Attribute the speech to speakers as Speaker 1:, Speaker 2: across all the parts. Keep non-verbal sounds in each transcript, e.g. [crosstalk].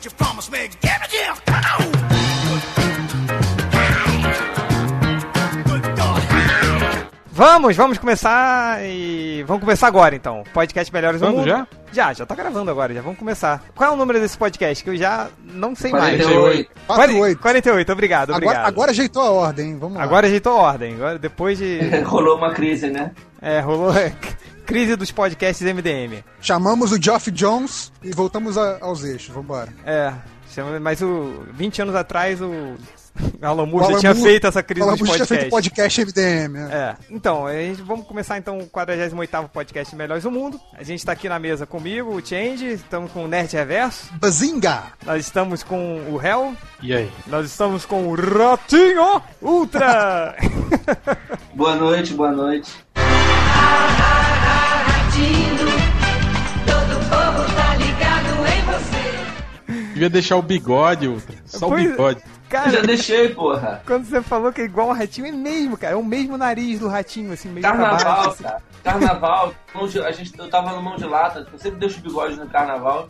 Speaker 1: what you promised me. Give it here.
Speaker 2: Vamos, vamos começar e. Vamos começar agora então. Podcast Melhores do
Speaker 3: Vamos
Speaker 2: Mundo.
Speaker 3: já?
Speaker 2: Já, já tá gravando agora, já vamos começar. Qual é o número desse podcast? Que eu já não sei mais.
Speaker 4: 48.
Speaker 5: 48.
Speaker 2: 48, obrigado, obrigado.
Speaker 5: Agora, agora ajeitou a ordem, hein? Vamos lá.
Speaker 2: Agora ajeitou a ordem. Agora, depois de. [laughs]
Speaker 4: Rolou uma crise, né?
Speaker 2: É, rolou crise dos podcasts MDM.
Speaker 5: Chamamos o Geoff Jones e voltamos a- aos eixos. Vambora.
Speaker 2: É, mas o 20 anos atrás o [laughs] Alan Moore já
Speaker 5: Alan
Speaker 2: tinha
Speaker 5: Moore-
Speaker 2: feito essa crise
Speaker 5: Alan
Speaker 2: dos
Speaker 5: Moore tinha feito podcast MDM. é.
Speaker 2: É, então, a gente, vamos começar então o 48º podcast Melhores do Mundo. A gente tá aqui na mesa comigo, o Change, estamos com o Nerd Reverso,
Speaker 5: Bazinga!
Speaker 2: nós estamos com o Hell,
Speaker 3: E aí?
Speaker 2: nós estamos com o Ratinho Ultra! [laughs]
Speaker 4: Boa noite, boa noite.
Speaker 6: Todo povo tá ligado em você.
Speaker 3: Devia deixar o bigode, Ultra. Só
Speaker 2: Pois-
Speaker 3: o bigode.
Speaker 4: Eu já
Speaker 2: Cara,
Speaker 4: deixei, porra.
Speaker 2: quando você falou que é igual um ratinho, é mesmo, cara, é o mesmo nariz do ratinho, assim, meio pra baixo,
Speaker 4: Carnaval,
Speaker 2: assim.
Speaker 4: cara. Carnaval. a gente, eu tava no mão de lata. Eu sempre deixo o bigode no carnaval.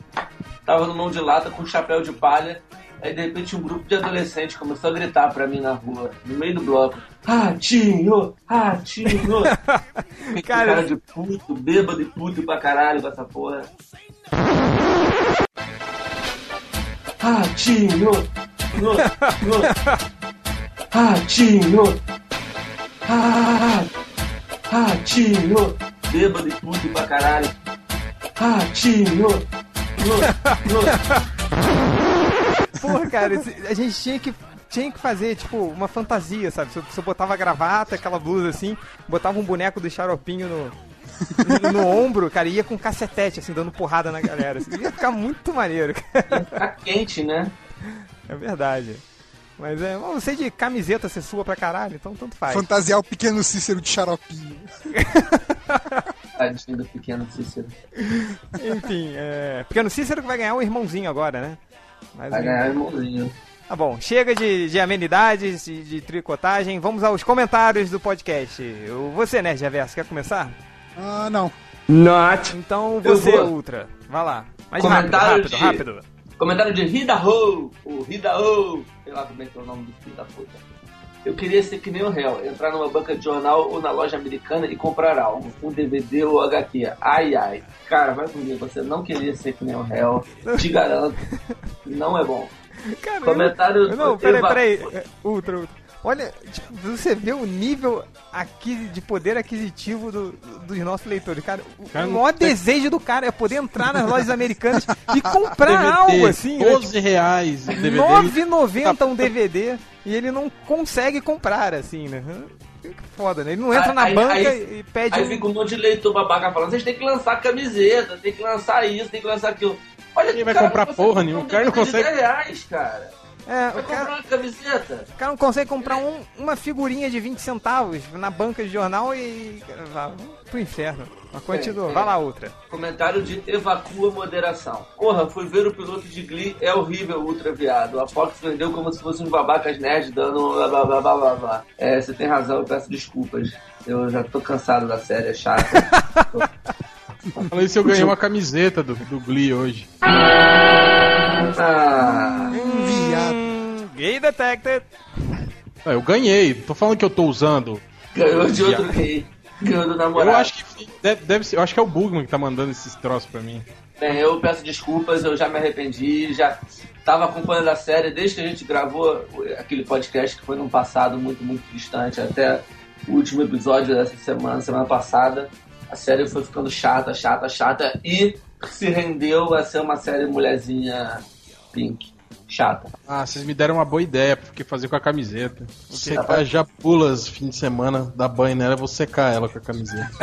Speaker 4: Tava no mão de lata com chapéu de palha. Aí de repente um grupo de adolescentes começou a gritar pra mim na rua, no meio do bloco. Ratinho! Ratinho! [laughs]
Speaker 2: Cara,
Speaker 4: cara de puto, bêbado e puto pra caralho com essa porra. Ratinho! Ratinho! Ah, Ratinho! Bêbado e puto pra caralho. Ratinho!
Speaker 2: Porra, cara, a gente tinha que, tinha que fazer, tipo, uma fantasia, sabe? Se eu, botava a gravata, aquela blusa assim, botava um boneco do xaropinho no, no, no ombro, cara, e ia com cacetete, assim, dando porrada na galera. Assim, ia ficar muito maneiro, cara.
Speaker 4: Tá quente, né?
Speaker 2: É verdade. Mas é, você de camiseta, você sua pra caralho, então tanto faz.
Speaker 5: Fantasiar o pequeno Cícero de xaropinho. [laughs]
Speaker 4: Tadinho do pequeno Cícero.
Speaker 2: Enfim, é. Pequeno Cícero que vai ganhar um irmãozinho agora, né? Mas,
Speaker 4: Vai ganhar irmãozinho.
Speaker 2: Tá bom, chega de, de amenidades, de, de tricotagem, vamos aos comentários do podcast. O- Você, Nerd Reverso, quer começar?
Speaker 5: Ah, não.
Speaker 2: Então
Speaker 4: Eu
Speaker 2: você. Ultra. Vai lá. Mais rápido,
Speaker 4: Comentário
Speaker 2: rápido,
Speaker 4: de-
Speaker 2: rápido.
Speaker 4: Comentário de Rida Ho! O Rida Ho! Sei lá como é que é o nome do filho da puta. Eu queria ser que nem o réu, entrar numa banca de jornal ou na loja americana e comprar algo, um DVD ou HQ. Ai ai. Cara, vai comigo, você não queria ser que nem o réu. Te garanto. [laughs] Não é bom.
Speaker 2: Cara,
Speaker 4: Comentário
Speaker 2: eu- Não, peraí, peraí. É, Ultra, Ultra. Olha, tipo, você vê o nível aqui de poder aquisitivo do- dos nossos leitores. Cara, o,
Speaker 3: Cara,
Speaker 2: o maior
Speaker 3: tem-
Speaker 2: desejo do cara é poder entrar nas lojas americanas [laughs] e comprar
Speaker 3: DVD,
Speaker 2: algo assim. né?
Speaker 3: 12 reais o DVD.
Speaker 2: 9,90 um DVD e ele não consegue comprar, assim, né? Que foda, né? Ele não entra na
Speaker 4: Aí-
Speaker 2: banca
Speaker 4: aí-
Speaker 2: e pede
Speaker 4: Aí
Speaker 2: um...
Speaker 4: fica um monte de leitor babaca falando, vocês têm que lançar camiseta, tem que lançar isso, tem que lançar aquilo. Olha
Speaker 3: Ninguém vai
Speaker 4: cara
Speaker 3: comprar porra nenhuma, o cara não consegue-
Speaker 4: 10 reais, cara.
Speaker 2: É,
Speaker 4: Vai
Speaker 2: o cara,
Speaker 4: comprar uma camiseta.
Speaker 2: o cara não consegue comprar um- uma figurinha de 20 centavos na banca de jornal e... Vá pro inferno. Mas continua,
Speaker 4: É, é.
Speaker 2: vai lá outra.
Speaker 4: Comentário de evacua moderação. Porra, fui ver o piloto de Glee, é horrível, ultra viado. A Fox vendeu como se fosse uns babacas nerds dando blá blá blá blá blá blá. É, você tem razão, eu peço desculpas. Eu já tô cansado da série, é chata. [laughs]
Speaker 3: Falei se eu ganhei uma camiseta do, do Glee hoje.
Speaker 4: ah,
Speaker 5: Viado.
Speaker 2: Gay detected.
Speaker 3: Ah, eu ganhei, tô falando que eu tô usando.
Speaker 4: ganhou de outro gay. Ganhou do namorado.
Speaker 3: Eu acho que deve, deve ser, eu acho que é o Bugman que tá mandando esses troços pra mim.
Speaker 4: Bem, eu peço desculpas, eu já me arrependi, já tava acompanhando a série desde que a gente gravou aquele podcast que foi num passado muito, muito distante, até o último episódio dessa semana, semana passada. A série foi ficando chata, chata, chata e se rendeu a ser uma série mulherzinha pink. Chata.
Speaker 3: Ah, vocês me deram uma boa ideia, porque fazer com a camiseta. Vou
Speaker 4: tá
Speaker 3: secar já pulas fim de semana, dar banho nela, eu vou secar ela com a camiseta. [laughs]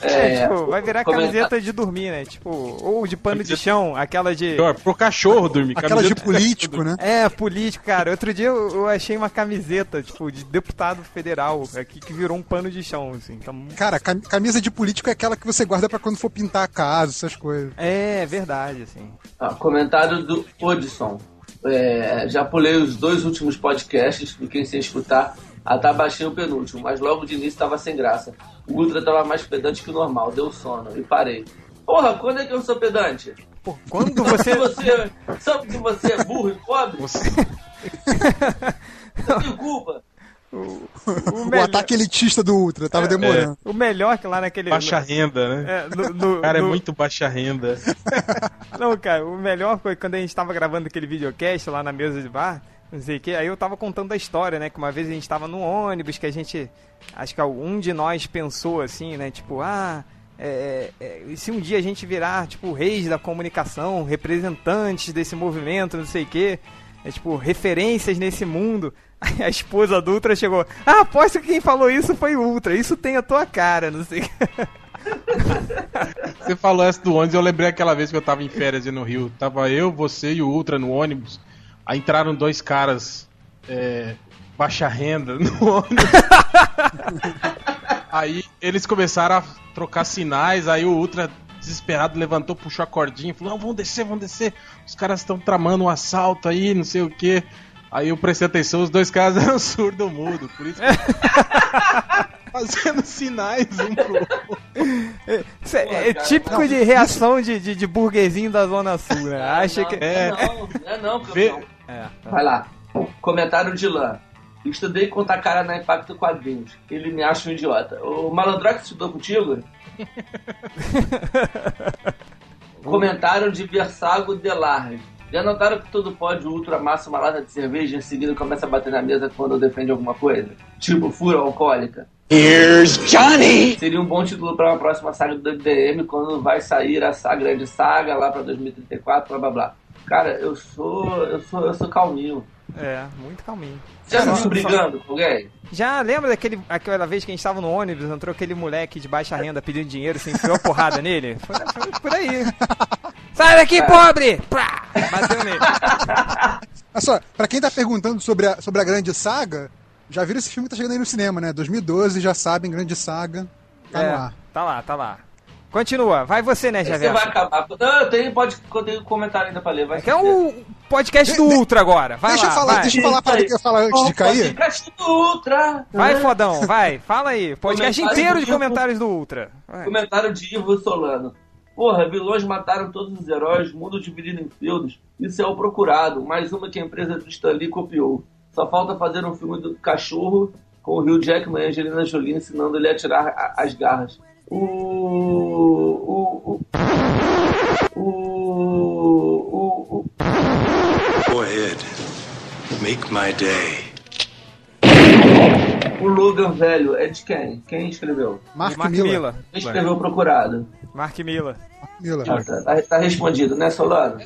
Speaker 2: É, tipo, vai virar
Speaker 4: comenta-
Speaker 2: camiseta de dormir, né? Tipo, ou de pano de chão, aquela de...
Speaker 3: Pior, pro cachorro dormir.
Speaker 5: Aquela de
Speaker 3: camiseta-
Speaker 5: político, né?
Speaker 2: É, político, cara. Outro dia eu, eu achei uma camiseta, tipo, de deputado federal aqui que virou um pano de chão, assim. Então,
Speaker 5: Cara, cam- camisa de político é aquela que você guarda pra quando for pintar a casa, essas coisas.
Speaker 2: é verdade, assim.
Speaker 4: Ah, comentário do Odisson. É, já pulei os dois últimos podcasts, fiquei sem escutar. Até baixei o penúltimo, mas logo de início estava sem graça. O Ultra estava mais pedante que o normal, deu sono e parei. Porra, quando é que eu sou pedante?
Speaker 2: Pô, quando [laughs]
Speaker 4: Sabe
Speaker 2: você.
Speaker 4: você, sabe que você é burro e pobre?
Speaker 3: Você- [laughs]
Speaker 4: Eu tenho culpa.
Speaker 2: O,
Speaker 5: O
Speaker 2: melhor-
Speaker 5: ataque elitista do Ultra, tava demorando.
Speaker 2: o melhor que lá naquele.
Speaker 3: Baixa renda, né?
Speaker 2: É, no, no-
Speaker 3: O cara é
Speaker 2: no-
Speaker 3: muito baixa renda. [laughs]
Speaker 2: Não, cara, o melhor foi quando a gente tava gravando aquele videocast lá na mesa de bar, não sei o que, aí eu tava contando a história, né? Que uma vez a gente tava no ônibus, que a gente. Acho que um de nós pensou assim, né? Tipo, ah. É, é, e se um dia a gente virar, tipo, reis da comunicação, representantes desse movimento, não sei o que, é, tipo, referências nesse mundo. [laughs] A esposa do Ultra chegou, ah, aposto que quem falou isso foi o Ultra, isso tem a tua cara, não sei o [laughs] que.
Speaker 3: Você falou essa do ônibus, eu lembrei aquela vez que eu tava em férias no Rio. Tava eu, você e o Ultra no ônibus. Aí entraram dois caras é, baixa renda no [laughs] ônibus. aí eles começaram a trocar sinais, aí o Ultra desesperado levantou, puxou a cordinha e falou, não, vamos descer, vamos descer. Os caras estão tramando um assalto aí, não sei o que. Aí eu prestei atenção, os dois caras [laughs] eram surdo-mudo, por isso que [laughs] fazendo sinais um pro outro.
Speaker 2: Isso é,
Speaker 4: Pô,
Speaker 2: é
Speaker 4: cara,
Speaker 2: típico
Speaker 4: não.
Speaker 2: de reação de, de, de burguesinho da Zona Sul, né? Acha
Speaker 4: não,
Speaker 2: que.
Speaker 3: É.
Speaker 4: Não, é não,
Speaker 3: Vê-
Speaker 4: campeão.
Speaker 2: É, tá.
Speaker 4: Vai lá. Comentário de Lã. Estudei contar cara na Impacto Quadrinhos. Ele me acha um idiota. O Malandrox estudou contigo? [laughs] Comentário de Versago Delarge. Já notaram que todo pode ultra massa uma lata de cerveja e em seguida começa a bater na mesa quando defende alguma coisa? Tipo fura alcoólica.
Speaker 1: Here's Johnny!
Speaker 4: Seria um bom título para uma próxima saga do MDM quando vai sair a saga, grande saga lá pra 2034, blá blá blá. Cara, eu sou. eu sou. eu sou calminho.
Speaker 2: É, muito calminho.
Speaker 4: Já
Speaker 2: Só-
Speaker 4: viu brigando com alguém?
Speaker 2: Já lembra daquele, aquela vez que a gente tava no ônibus, entrou aquele moleque de baixa renda pedindo dinheiro, você enfiou a porrada nele? Foi, foi por aí. [laughs] Sai daqui, pobre! Pá! Bateu nele.
Speaker 5: Olha só, pra quem tá perguntando sobre a, sobre a grande saga, já viram esse filme que tá chegando aí no cinema, né? 2012, já sabem, grande saga. Tá no
Speaker 2: É,
Speaker 5: ar.
Speaker 2: tá lá, tá lá. Continua, vai você, né,
Speaker 4: Você
Speaker 2: Javier?
Speaker 4: vai acabar. Não, tem, pode, tem comentário ainda pra ler. Vai
Speaker 2: Que é o podcast do
Speaker 5: De-
Speaker 2: Ultra agora. Vai
Speaker 5: deixa
Speaker 2: lá,
Speaker 5: eu falar,
Speaker 2: vai.
Speaker 5: deixa eu falar a parada que eu ia falar antes de cair.
Speaker 4: Podcast do Ultra.
Speaker 2: Vai, fodão, vai. Fala aí. Podcast
Speaker 4: Comentário
Speaker 2: inteiro de comentários do Ultra. Vai.
Speaker 4: Comentário de Ivo Solano. Porra, vilões mataram todos os heróis, mundo dividido em feudos. Isso é o procurado. Mais uma que a empresa do Stanley copiou. Só falta fazer um filme do cachorro com o Hugh Jackman e Angelina Jolie ensinando ele a tirar a- as garras. O. O. O. O. o,
Speaker 7: Go ahead. Make my day.
Speaker 4: O Logan velho é de quem? Quem escreveu?
Speaker 5: Mark,
Speaker 2: Mark
Speaker 5: Miller.
Speaker 2: Miller.
Speaker 4: Quem escreveu procurado?
Speaker 2: Mark Miller.
Speaker 5: Miller.
Speaker 4: Ah, tá, tá- tá respondido, né, Solano?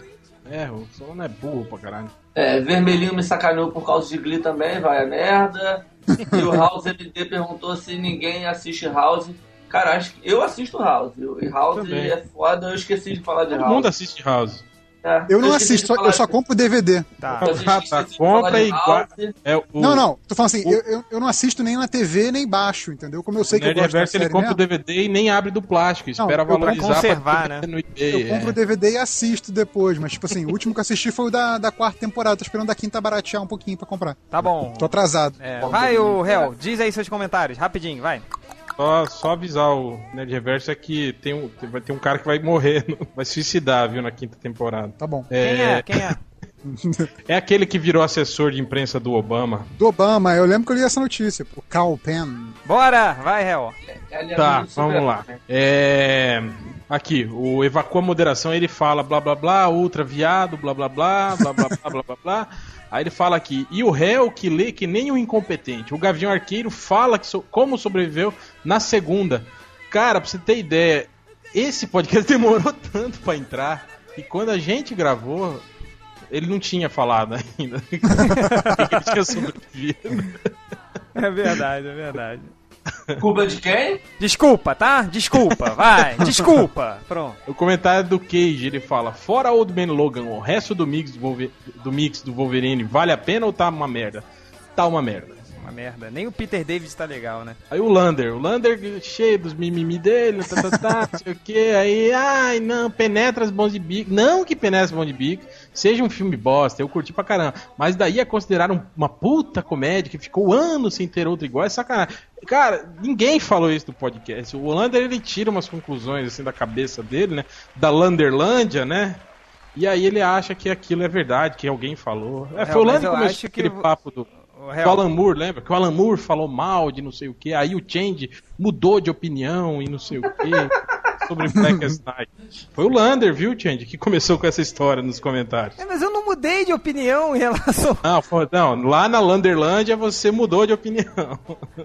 Speaker 3: É, o Solano é burro pra caralho.
Speaker 4: É, Vermelhinho me sacaneou por causa de Glee também, vai a merda. E o House MD perguntou se ninguém assiste House. Cara, acho que eu assisto House. E House
Speaker 3: Também.
Speaker 4: é foda, eu esqueci de falar de
Speaker 3: Todo
Speaker 4: House.
Speaker 3: mundo assiste House.
Speaker 4: É,
Speaker 5: Eu não assisto, eu só compro DVD.
Speaker 2: Tá.
Speaker 3: Ah, tá.
Speaker 4: de falar
Speaker 3: Compra e guarda. É, o,
Speaker 5: Não, não, tô falando assim,
Speaker 3: o-
Speaker 5: eu, eu, eu não assisto nem na TV, nem baixo, entendeu? Como eu sei
Speaker 3: o
Speaker 5: que eu gosto da
Speaker 3: Nerdverse ele
Speaker 5: série
Speaker 3: compra o DVD e nem abre do plástico. Espera
Speaker 5: eu vou
Speaker 3: valorizar
Speaker 2: conservar,
Speaker 3: pra
Speaker 2: né?
Speaker 5: eu compro o
Speaker 3: é.
Speaker 5: DVD e assisto depois. Mas, tipo assim, o último que eu assisti foi o da, da quarta temporada. Tô esperando a quinta baratear um pouquinho pra comprar.
Speaker 2: Tá bom.
Speaker 5: Tô atrasado.
Speaker 2: É, vai, o Hel, diz aí seus comentários, rapidinho, vai.
Speaker 3: Só, só avisar o Nerd Reverso é que tem um, vai ter um cara que vai morrer, [laughs] vai se suicidar, viu, na quinta temporada.
Speaker 5: Tá bom.
Speaker 2: Quem é? Quem é? [laughs]
Speaker 3: É aquele que virou assessor de imprensa do Obama.
Speaker 5: Do Obama, eu lembro que eu li essa notícia. O Cal Penn.
Speaker 2: Bora, vai,
Speaker 4: é
Speaker 3: Tá, vamos lá. É. Aqui, o Evacua Moderação, ele fala blá blá blá, ultra viado, blá blá blá, blá blá blá blá blá blá. Aí ele fala aqui, e o réu que lê que nem o incompetente. O Gavião Arqueiro fala que so- como sobreviveu na segunda. Cara, pra você ter ideia, esse podcast [laughs] demorou tanto pra entrar e quando a gente gravou, ele não tinha falado ainda. [laughs] ele tinha [laughs] sobrevivido.
Speaker 2: É verdade, é verdade.
Speaker 4: Culpa de quem?
Speaker 2: Desculpa, tá? Desculpa, vai, [laughs] desculpa. Pronto.
Speaker 3: O comentário do Cage, ele fala: Fora Old Man Logan, o resto do mix do, Wolver- do mix do Wolverine vale a pena ou tá uma merda? Tá uma merda.
Speaker 2: Uma merda. Nem o Peter David tá legal, né?
Speaker 3: Aí o Lander, o Lander cheio dos mimimi dele, tá, tá, tá, não sei o que, aí, ai, não, penetra as mãos de bico. Não que penetra as mãos de bico, seja um filme bosta, eu curti pra caramba. Mas daí é considerar um- uma puta comédia que ficou anos sem ter outra igual, é sacanagem. Cara, ninguém falou isso no podcast. O Lander, ele tira umas conclusões, assim, da cabeça dele, né? Da Landerlândia, né? E aí ele acha que aquilo é verdade, que alguém falou. É,
Speaker 2: É,
Speaker 3: foi o
Speaker 2: mas
Speaker 3: Lander que começou
Speaker 2: que
Speaker 3: aquele
Speaker 2: vo-
Speaker 3: papo do...
Speaker 2: O
Speaker 3: Que o Alan Moore, lembra? Que o Alan Moore falou mal de não sei o que, aí o Change mudou de opinião e não sei o que [laughs] sobre Blackest Night. Foi o Lander, viu, Change, que começou com essa história nos comentários.
Speaker 2: É, mas eu não mudei de opinião em relação.
Speaker 3: Não, foi- não lá na Landerlândia você mudou de opinião.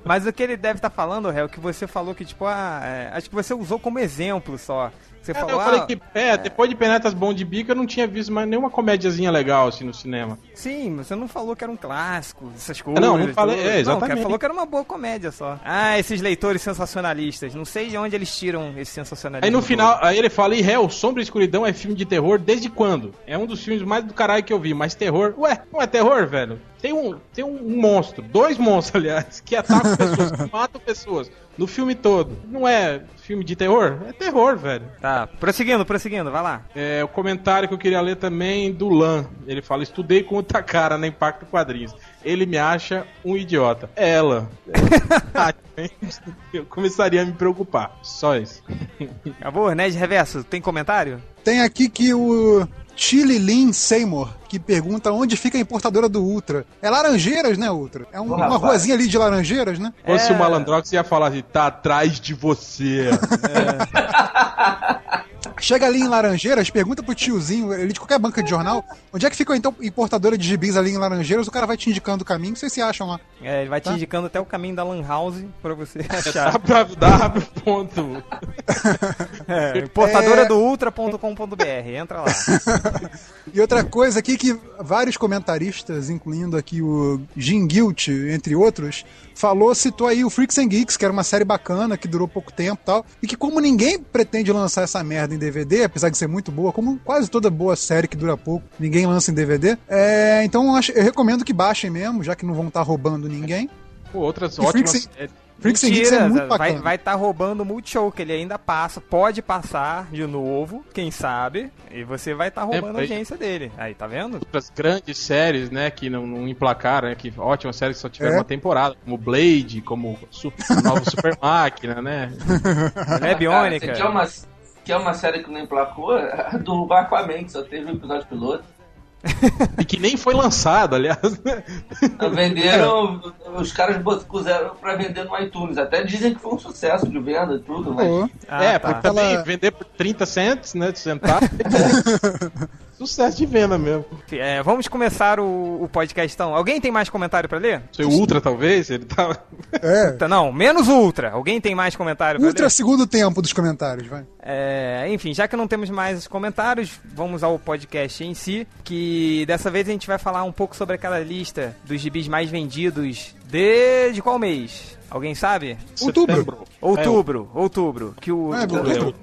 Speaker 2: Mas o que ele deve estar falando, Réu, que você falou que, tipo, ah, é, acho que você usou como exemplo só. Você
Speaker 3: É,
Speaker 2: falou,
Speaker 3: eu falei
Speaker 2: ah,
Speaker 3: que, é, depois de Penetras Bom de Bico, eu não tinha visto mais nenhuma comédiazinha legal assim no cinema.
Speaker 2: sim, mas você não falou que era um clássico, essas coisas.
Speaker 3: não, não falei- é, exatamente.
Speaker 2: Não, falou que era uma boa comédia só. Ah, esses leitores sensacionalistas. Não sei de onde eles tiram esse sensacionalismo.
Speaker 3: Aí no
Speaker 2: todo.
Speaker 3: final, aí ele fala, e réu, Sombra e Escuridão é filme de terror desde quando? É um dos filmes mais do caralho que eu vi, mas terror, ué, não é terror, velho? Tem um, tem um monstro, dois monstros, [laughs] aliás, que atacam pessoas, que [laughs] matam pessoas no filme todo. Não é filme de terror? É terror, velho.
Speaker 2: Tá, prosseguindo, prosseguindo, vai lá.
Speaker 3: É, o comentário que eu queria ler também do Lan. Ele fala: Estudei com outra cara na Impacto Quadrinhos. Ele me acha um idiota. Ela. [laughs] Ah, eu começaria a me preocupar. Só isso.
Speaker 2: Acabou? Nerd Reverso, tem comentário?
Speaker 5: Tem aqui que o Chili Lin Seymour, que pergunta onde fica a importadora do Ultra. É Laranjeiras, né, Ultra? É um- uma ruazinha ali de Laranjeiras, né?
Speaker 3: Se fosse
Speaker 2: É.
Speaker 3: o Malandrox, ia falar assim: tá atrás de você. [laughs]
Speaker 5: Chega ali em Laranjeiras, pergunta pro tiozinho, ele de qualquer banca de jornal, onde é que fica então importadora de gibis ali em Laranjeiras, o cara vai te indicando o caminho, vocês se acham lá.
Speaker 2: É, ele vai te
Speaker 5: Tá.
Speaker 2: indicando até o caminho da Lan House pra você
Speaker 3: Dá [laughs]
Speaker 2: achar.
Speaker 3: ponto. [laughs]
Speaker 2: É, importadora do ultra.com.br, entra lá. [laughs]
Speaker 5: E outra coisa aqui que vários comentaristas, incluindo aqui o Jim Guilt, entre outros, falou, citou aí o Freaks and Geeks, que era uma série bacana, que durou pouco tempo e tal, e que como ninguém pretende lançar essa merda em DVD, apesar de ser muito boa, como quase toda boa série que dura pouco, ninguém lança em DVD, é, então eu, acho- eu recomendo que baixem mesmo, já que não vão estar roubando ninguém.
Speaker 3: Pô, outras
Speaker 5: E
Speaker 3: ótimas
Speaker 5: Freaks
Speaker 3: séries.
Speaker 5: Freaks and Geeks é
Speaker 2: Mentira,
Speaker 5: muito
Speaker 2: vai
Speaker 5: bacana.
Speaker 2: vai estar roubando o Multishow, que ele ainda passa, pode passar de novo, quem sabe, e você vai estar roubando a
Speaker 3: foi.
Speaker 2: audiência dele. Aí, tá vendo?
Speaker 3: outras grandes séries, né, que não, não emplacaram, né, que ótimas séries que só tiveram
Speaker 5: É.
Speaker 3: uma temporada, como Blade, como su Nova [laughs] Super Máquina, né?
Speaker 4: Cara, quer uma, quer uma série que não emplacou? A do Aquaman, que só teve um episódio piloto. [laughs]
Speaker 3: E que nem foi lançado, aliás, né?
Speaker 4: Venderam, os caras puseram pra vender no iTunes. Até dizem que foi um sucesso de venda e tudo, mas.
Speaker 5: Pô,
Speaker 2: Ah,
Speaker 3: é,
Speaker 2: tá.
Speaker 3: porque também
Speaker 5: Ela-
Speaker 3: vender por 30 cents, né, de centavo. [laughs] Sucesso de venda mesmo.
Speaker 2: É, vamos começar o, o podcast então. Alguém tem mais comentário pra ler?
Speaker 3: Seu Ultra, talvez, ele tava...
Speaker 5: é. [laughs]
Speaker 2: Tá, Não, menos Ultra. Alguém tem mais comentário pra
Speaker 5: Ultra
Speaker 2: ler?
Speaker 5: segundo tempo dos comentários, vai.
Speaker 2: É, enfim, já que não temos mais comentários, vamos ao podcast em si, que dessa vez a gente vai falar um pouco sobre aquela lista dos gibis mais vendidos de, de qual mês? Alguém sabe?
Speaker 5: Outubro.
Speaker 2: Outubro, outubro. Que o,
Speaker 5: é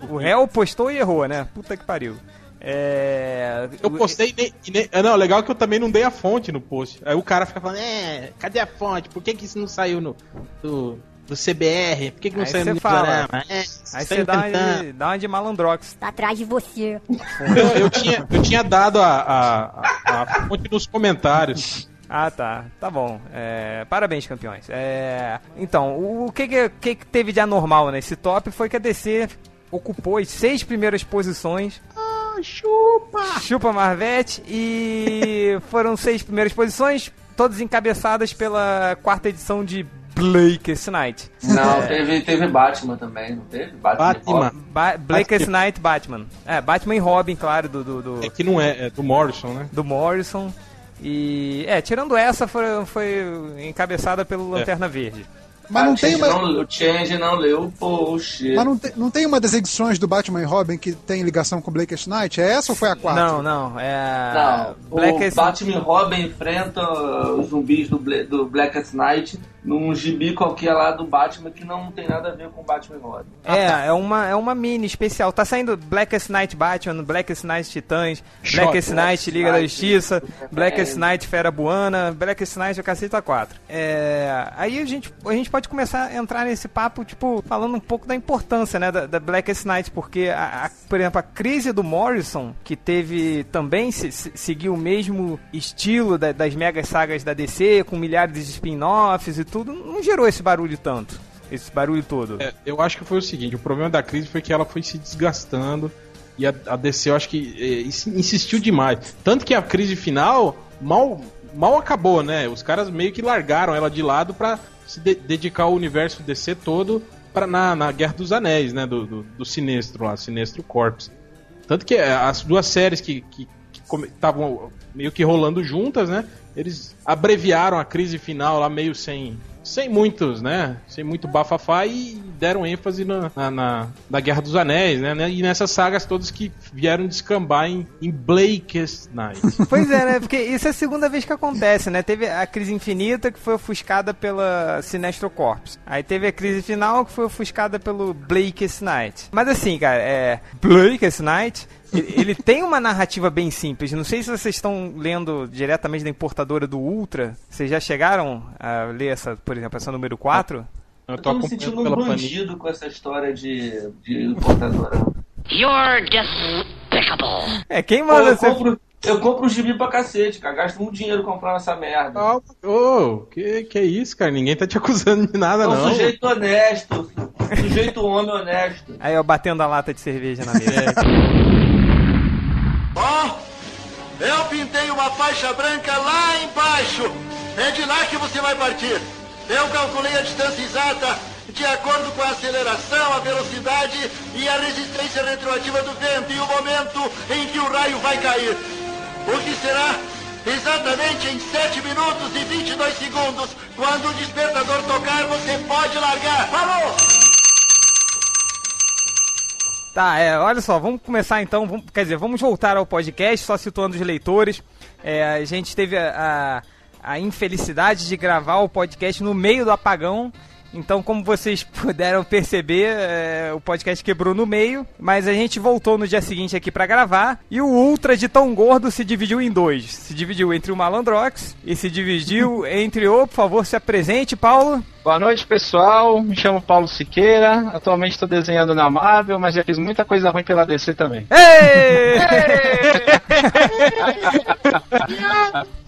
Speaker 2: o, o réu postou e errou, né? Puta que pariu. É,
Speaker 3: Eu postei e nem, e nem- ah, Não, legal que eu também não dei a fonte no post. Aí o cara fica falando, é, cadê a fonte? Por que, que isso não saiu no. do, do CBR? Por que, que não
Speaker 2: Aí
Speaker 3: saiu no
Speaker 2: fala.
Speaker 3: É,
Speaker 2: Aí
Speaker 3: tá
Speaker 2: você dá uma,
Speaker 3: inventando.
Speaker 2: de, dá uma de malandrox.
Speaker 8: Tá atrás de você.
Speaker 3: Eu, eu tinha, eu tinha dado a, a, a- a fonte nos comentários.
Speaker 2: Ah, tá. Tá bom. É, parabéns, campeões. É, então, o, o que, que, que que teve de anormal nesse top foi que a DC ocupou as seis primeiras posições. Chupa! Chupa Marvete. E foram seis primeiras posições, todas encabeçadas pela quarta edição de Blackest Night.
Speaker 4: Não, teve, teve Batman também, não teve? Batman.
Speaker 3: Batman.
Speaker 2: Ba Blackest Night Batman. É, Batman e Robin, claro, do, do, do-
Speaker 3: É que não é, é do Morrison, né?
Speaker 2: do Morrison. E, é, tirando essa, foi, foi encabeçada pelo Lanterna Verde.
Speaker 5: Mas não tem uma.
Speaker 4: não- o Change não leu o post.
Speaker 5: Mas não tem, não tem uma das edições do Batman e Robin que tem ligação com Blackest Night? É essa ou foi a 4?
Speaker 2: Não, não, é.
Speaker 4: Não,
Speaker 2: Blackest
Speaker 4: o Batman e Robin enfrentam os zumbis do, do Blackest Night num gibi qualquer lá do Batman que não tem nada a ver com o Batman e Robin.
Speaker 2: É, é uma, é uma mini especial. Tá saindo Blackest Night Batman, Blackest Night Titãs,
Speaker 3: Shot.
Speaker 2: Blackest Night Liga da
Speaker 4: Night,
Speaker 2: Justiça, Blackest
Speaker 4: é.
Speaker 2: Night Fera Buana, Blackest Night o Caceta 4. É, aí a gente, a gente pode começar a entrar nesse papo, tipo, falando um pouco da importância, né, da, da Blackest Night, porque, a, a- por exemplo, a crise do Morrison, que teve também, se, se- seguiu o mesmo estilo da- das mega sagas da DC, com milhares de spin-offs e tudo, não gerou esse barulho tanto. Esse barulho todo.
Speaker 3: É, eu acho que foi o seguinte, o problema da crise foi que ela foi se desgastando e a, a DC eu acho que é, ins- insistiu demais. Tanto que a crise final mal, mal acabou, né? Os caras meio que largaram ela de lado pra se de- dedicar ao universo DC todo pra, na, na Guerra dos Anéis, né? Do, do, do Sinestro lá, Sinestro Corps. Tanto que é, as duas séries que estavam meio que rolando juntas, né? Eles abreviaram a crise final lá meio sem sem muitos, né? Sem muito bafafá e deram ênfase na, na, na- na Guerra dos Anéis, né? E nessas sagas todas que vieram descambar em, em Blake's Night. [laughs]
Speaker 2: Pois é, né? Porque isso é a segunda vez que acontece, né? Teve a crise infinita que foi ofuscada pela Sinestro Corps. Aí teve a crise final que foi ofuscada pelo Blake's Night. Mas assim, cara, é. Blake's Night. Ele tem uma narrativa bem simples. Não sei se vocês estão lendo diretamente da importadora do Ultra. Vocês já chegaram a ler essa, por exemplo, essa número 4?
Speaker 3: Eu
Speaker 4: Eu
Speaker 3: tô
Speaker 4: tô me sentindo um bandido com essa história de, de portadora.
Speaker 6: You're despicable.
Speaker 2: É, quem manda
Speaker 4: eu,
Speaker 2: você.
Speaker 4: compro, eu compro gibi pra cacete, cara. Gasto muito dinheiro comprando essa merda.
Speaker 3: Ô, que, que é isso, cara? Ninguém tá te acusando de nada,
Speaker 4: Sou um
Speaker 3: não.
Speaker 4: sujeito honesto. Sujeito homem honesto.
Speaker 2: Aí, ó, batendo a lata de cerveja na mesa.
Speaker 8: Eu pintei uma faixa branca lá embaixo. É de lá que você vai partir. Eu calculei a distância exata de acordo com a aceleração, a velocidade e a resistência retroativa do vento e o momento em que o raio vai cair. O que será exatamente em 7 minutos e 22 segundos. Quando o despertador tocar, você pode largar. Falou!
Speaker 2: Tá, é, olha só, vamos começar então, vamos- quer dizer, vamos voltar ao podcast, só situando os leitores. É, a gente teve a, a, a infelicidade de gravar o podcast no meio do apagão. Então, como vocês [laughs] puderam perceber, é, o podcast quebrou no meio, mas a gente voltou no dia seguinte aqui pra gravar. E o Ultra de tão gordo se dividiu em dois. Se dividiu entre o Malandrox e se dividiu [laughs] entre o, por favor, se apresente, Paulo.
Speaker 9: Boa noite, pessoal. Me chamo Paulo Siqueira. Atualmente estou desenhando na Marvel, mas já fiz muita coisa ruim pela DC também.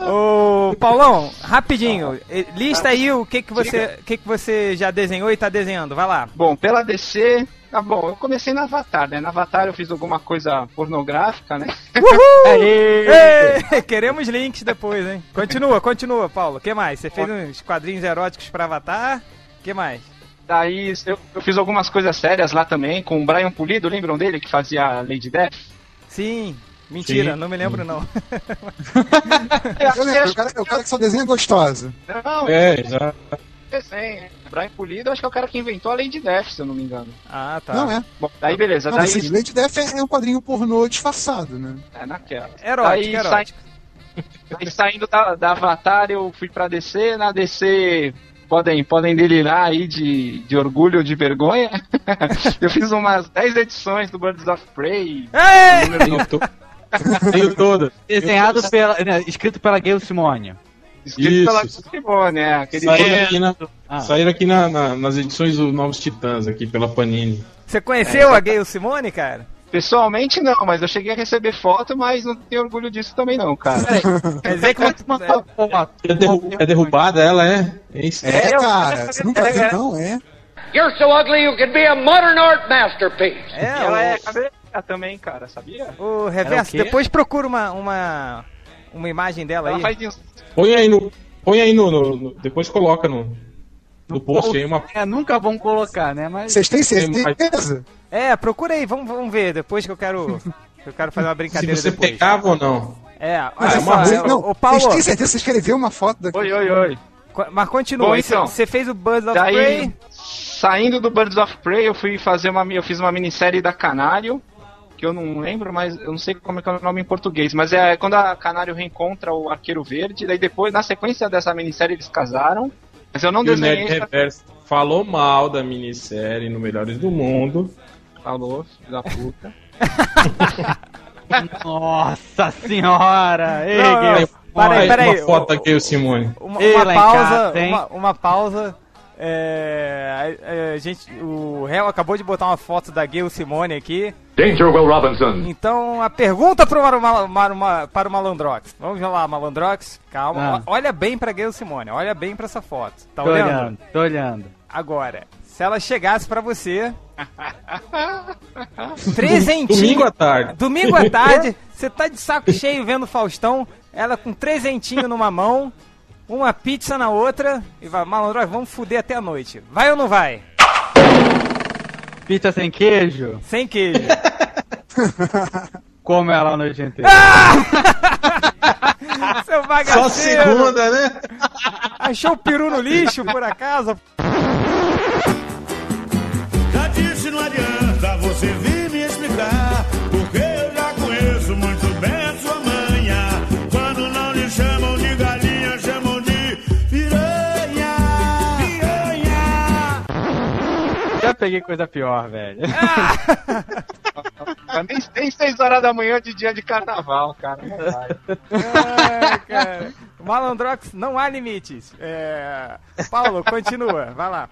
Speaker 2: Ô, Paulão, rapidinho, lista aí o que que você, o que que você já desenhou e tá desenhando, vai lá.
Speaker 9: Bom, pela DC, tá bom. Eu comecei na Avatar, né? Na Avatar eu fiz alguma coisa pornográfica, né?
Speaker 2: Uhul! Ei, [laughs] queremos links depois, hein? Continua, continua, Paulo. O que mais? Você fez uns quadrinhos eróticos pra Avatar? O que mais?
Speaker 9: Daí eu, eu fiz algumas coisas sérias lá também, com o Brian Pulido, lembram dele que fazia Lady Death?
Speaker 2: Sim, mentira,
Speaker 3: Sim.
Speaker 2: não me lembro não. [laughs]
Speaker 5: Eu lembro, o cara, o cara que só desenha gostosa.
Speaker 9: Não,
Speaker 3: É, exato.
Speaker 9: Desenho. Brian Pulido, acho que é o cara que inventou a Lady Death, se eu não me engano.
Speaker 2: Ah, tá.
Speaker 5: Não é.
Speaker 9: Bom, daí beleza,
Speaker 5: Não,
Speaker 9: daí
Speaker 5: assim, Lady Death é é um quadrinho pornô disfarçado, né?
Speaker 9: é naquela.
Speaker 2: Erótico,
Speaker 9: Daí,
Speaker 2: erótico.
Speaker 9: Aí saindo da, da Avatar eu fui pra DC, na DC podem, podem delirar aí de, de orgulho ou de vergonha. [laughs] eu fiz umas 10 edições do Birds of Prey.
Speaker 2: Ei!
Speaker 3: Tenho [laughs] todas.
Speaker 10: Desenhado pela. né, escrito pela Gail Simone.
Speaker 9: Escrito
Speaker 3: Isso.
Speaker 9: pela Simone, né? Aquele
Speaker 3: Saíram aqui, na-
Speaker 10: Ah.
Speaker 3: saíram aqui na- na- nas edições do Novos Titãs, aqui pela Panini.
Speaker 2: Você conheceu a Gayle Simone, cara?
Speaker 9: Pessoalmente não, mas eu cheguei a receber foto, mas não tenho orgulho disso também não, cara.
Speaker 2: Quer dizer que
Speaker 10: Mandou foto.
Speaker 3: É, é derrubada ela, é? É isso.
Speaker 5: É, cara, você nunca viu, não, é?
Speaker 1: You're so ugly you could be a modern art masterpiece.
Speaker 2: é,
Speaker 9: ela é cabeça também, cara, sabia?
Speaker 2: o,
Speaker 10: Era
Speaker 2: reverso, depois procura uma, uma uma imagem dela
Speaker 9: Ela
Speaker 2: aí.
Speaker 9: faz isso.
Speaker 3: Põe aí no. Põe aí no. no- no- depois coloca no. No post aí uma.
Speaker 10: É, nunca vão colocar, né? Mas.
Speaker 5: Vocês têm certeza?
Speaker 2: É, procura aí, vamos, vamos ver depois que eu quero eu quero fazer uma
Speaker 3: Se
Speaker 2: brincadeira
Speaker 3: você
Speaker 2: depois.
Speaker 3: pecava ou não.
Speaker 2: É,
Speaker 5: Ah,
Speaker 2: olha
Speaker 5: é
Speaker 2: só,
Speaker 5: uma-
Speaker 2: é,
Speaker 5: não,
Speaker 2: o Paulo,
Speaker 5: Vocês têm certeza que vocês querem ver uma foto daqui?
Speaker 9: Oi, oi, oi.
Speaker 2: mas continua,
Speaker 9: Bom,
Speaker 2: aí você-
Speaker 9: então.
Speaker 2: você fez o Birds of
Speaker 9: Daí,
Speaker 2: Prey,
Speaker 9: saindo do Birds of Prey, eu fui fazer uma, eu fiz uma minissérie da Canário, que eu não lembro, mas eu não sei como é que é o nome em português, mas é quando a Canário reencontra o Arqueiro Verde, daí depois, na sequência dessa minissérie, eles casaram, Mas eu não
Speaker 3: E o Nerd. Reverso falou mal da minissérie no Melhores do Mundo.
Speaker 9: Falou, filho da puta. [laughs]
Speaker 10: Nossa senhora! Ei,
Speaker 2: Não, não, Peraí, peraí.
Speaker 3: Uma foto aqui, o Simone.
Speaker 2: Uma,
Speaker 10: Ei,
Speaker 2: uma pausa,
Speaker 10: casa,
Speaker 2: uma, uma pausa. É, a, a gente, o réu acabou de botar uma foto da Gayle Simone aqui.
Speaker 11: Danger, Will Robinson.
Speaker 2: Então, a pergunta pro Mar, Mar, Mar, Mar- para o Malandrox. Vamos lá, Malandrox. Calma.
Speaker 10: Ah.
Speaker 2: Olha bem pra Gayle Simone. Olha bem pra essa foto. Tá
Speaker 10: tô
Speaker 2: olhando?
Speaker 10: olhando, tô olhando.
Speaker 2: Agora, se ela chegasse pra você... [laughs] trezentinho...
Speaker 3: Domingo à tarde.
Speaker 2: Domingo à tarde, você tá de saco cheio vendo Faustão, ela com trezentinho numa mão, uma pizza na outra, e vai, malandro, vamos fuder até a noite. Vai ou não vai?
Speaker 10: Pizza sem queijo?
Speaker 2: Sem queijo. [laughs]
Speaker 10: Como ela a noite inteira.
Speaker 2: Seu
Speaker 3: Só
Speaker 2: bagaceiro!
Speaker 3: segunda, né?
Speaker 2: Achou o peru no lixo, por acaso? [laughs]
Speaker 10: peguei coisa pior, velho.
Speaker 9: Mas [laughs] nem, nem 6 horas da manhã de dia de carnaval, cara. Não vai.
Speaker 2: Ai, cara. Malandrox, não há limites. É... Paulo, continua, vai lá.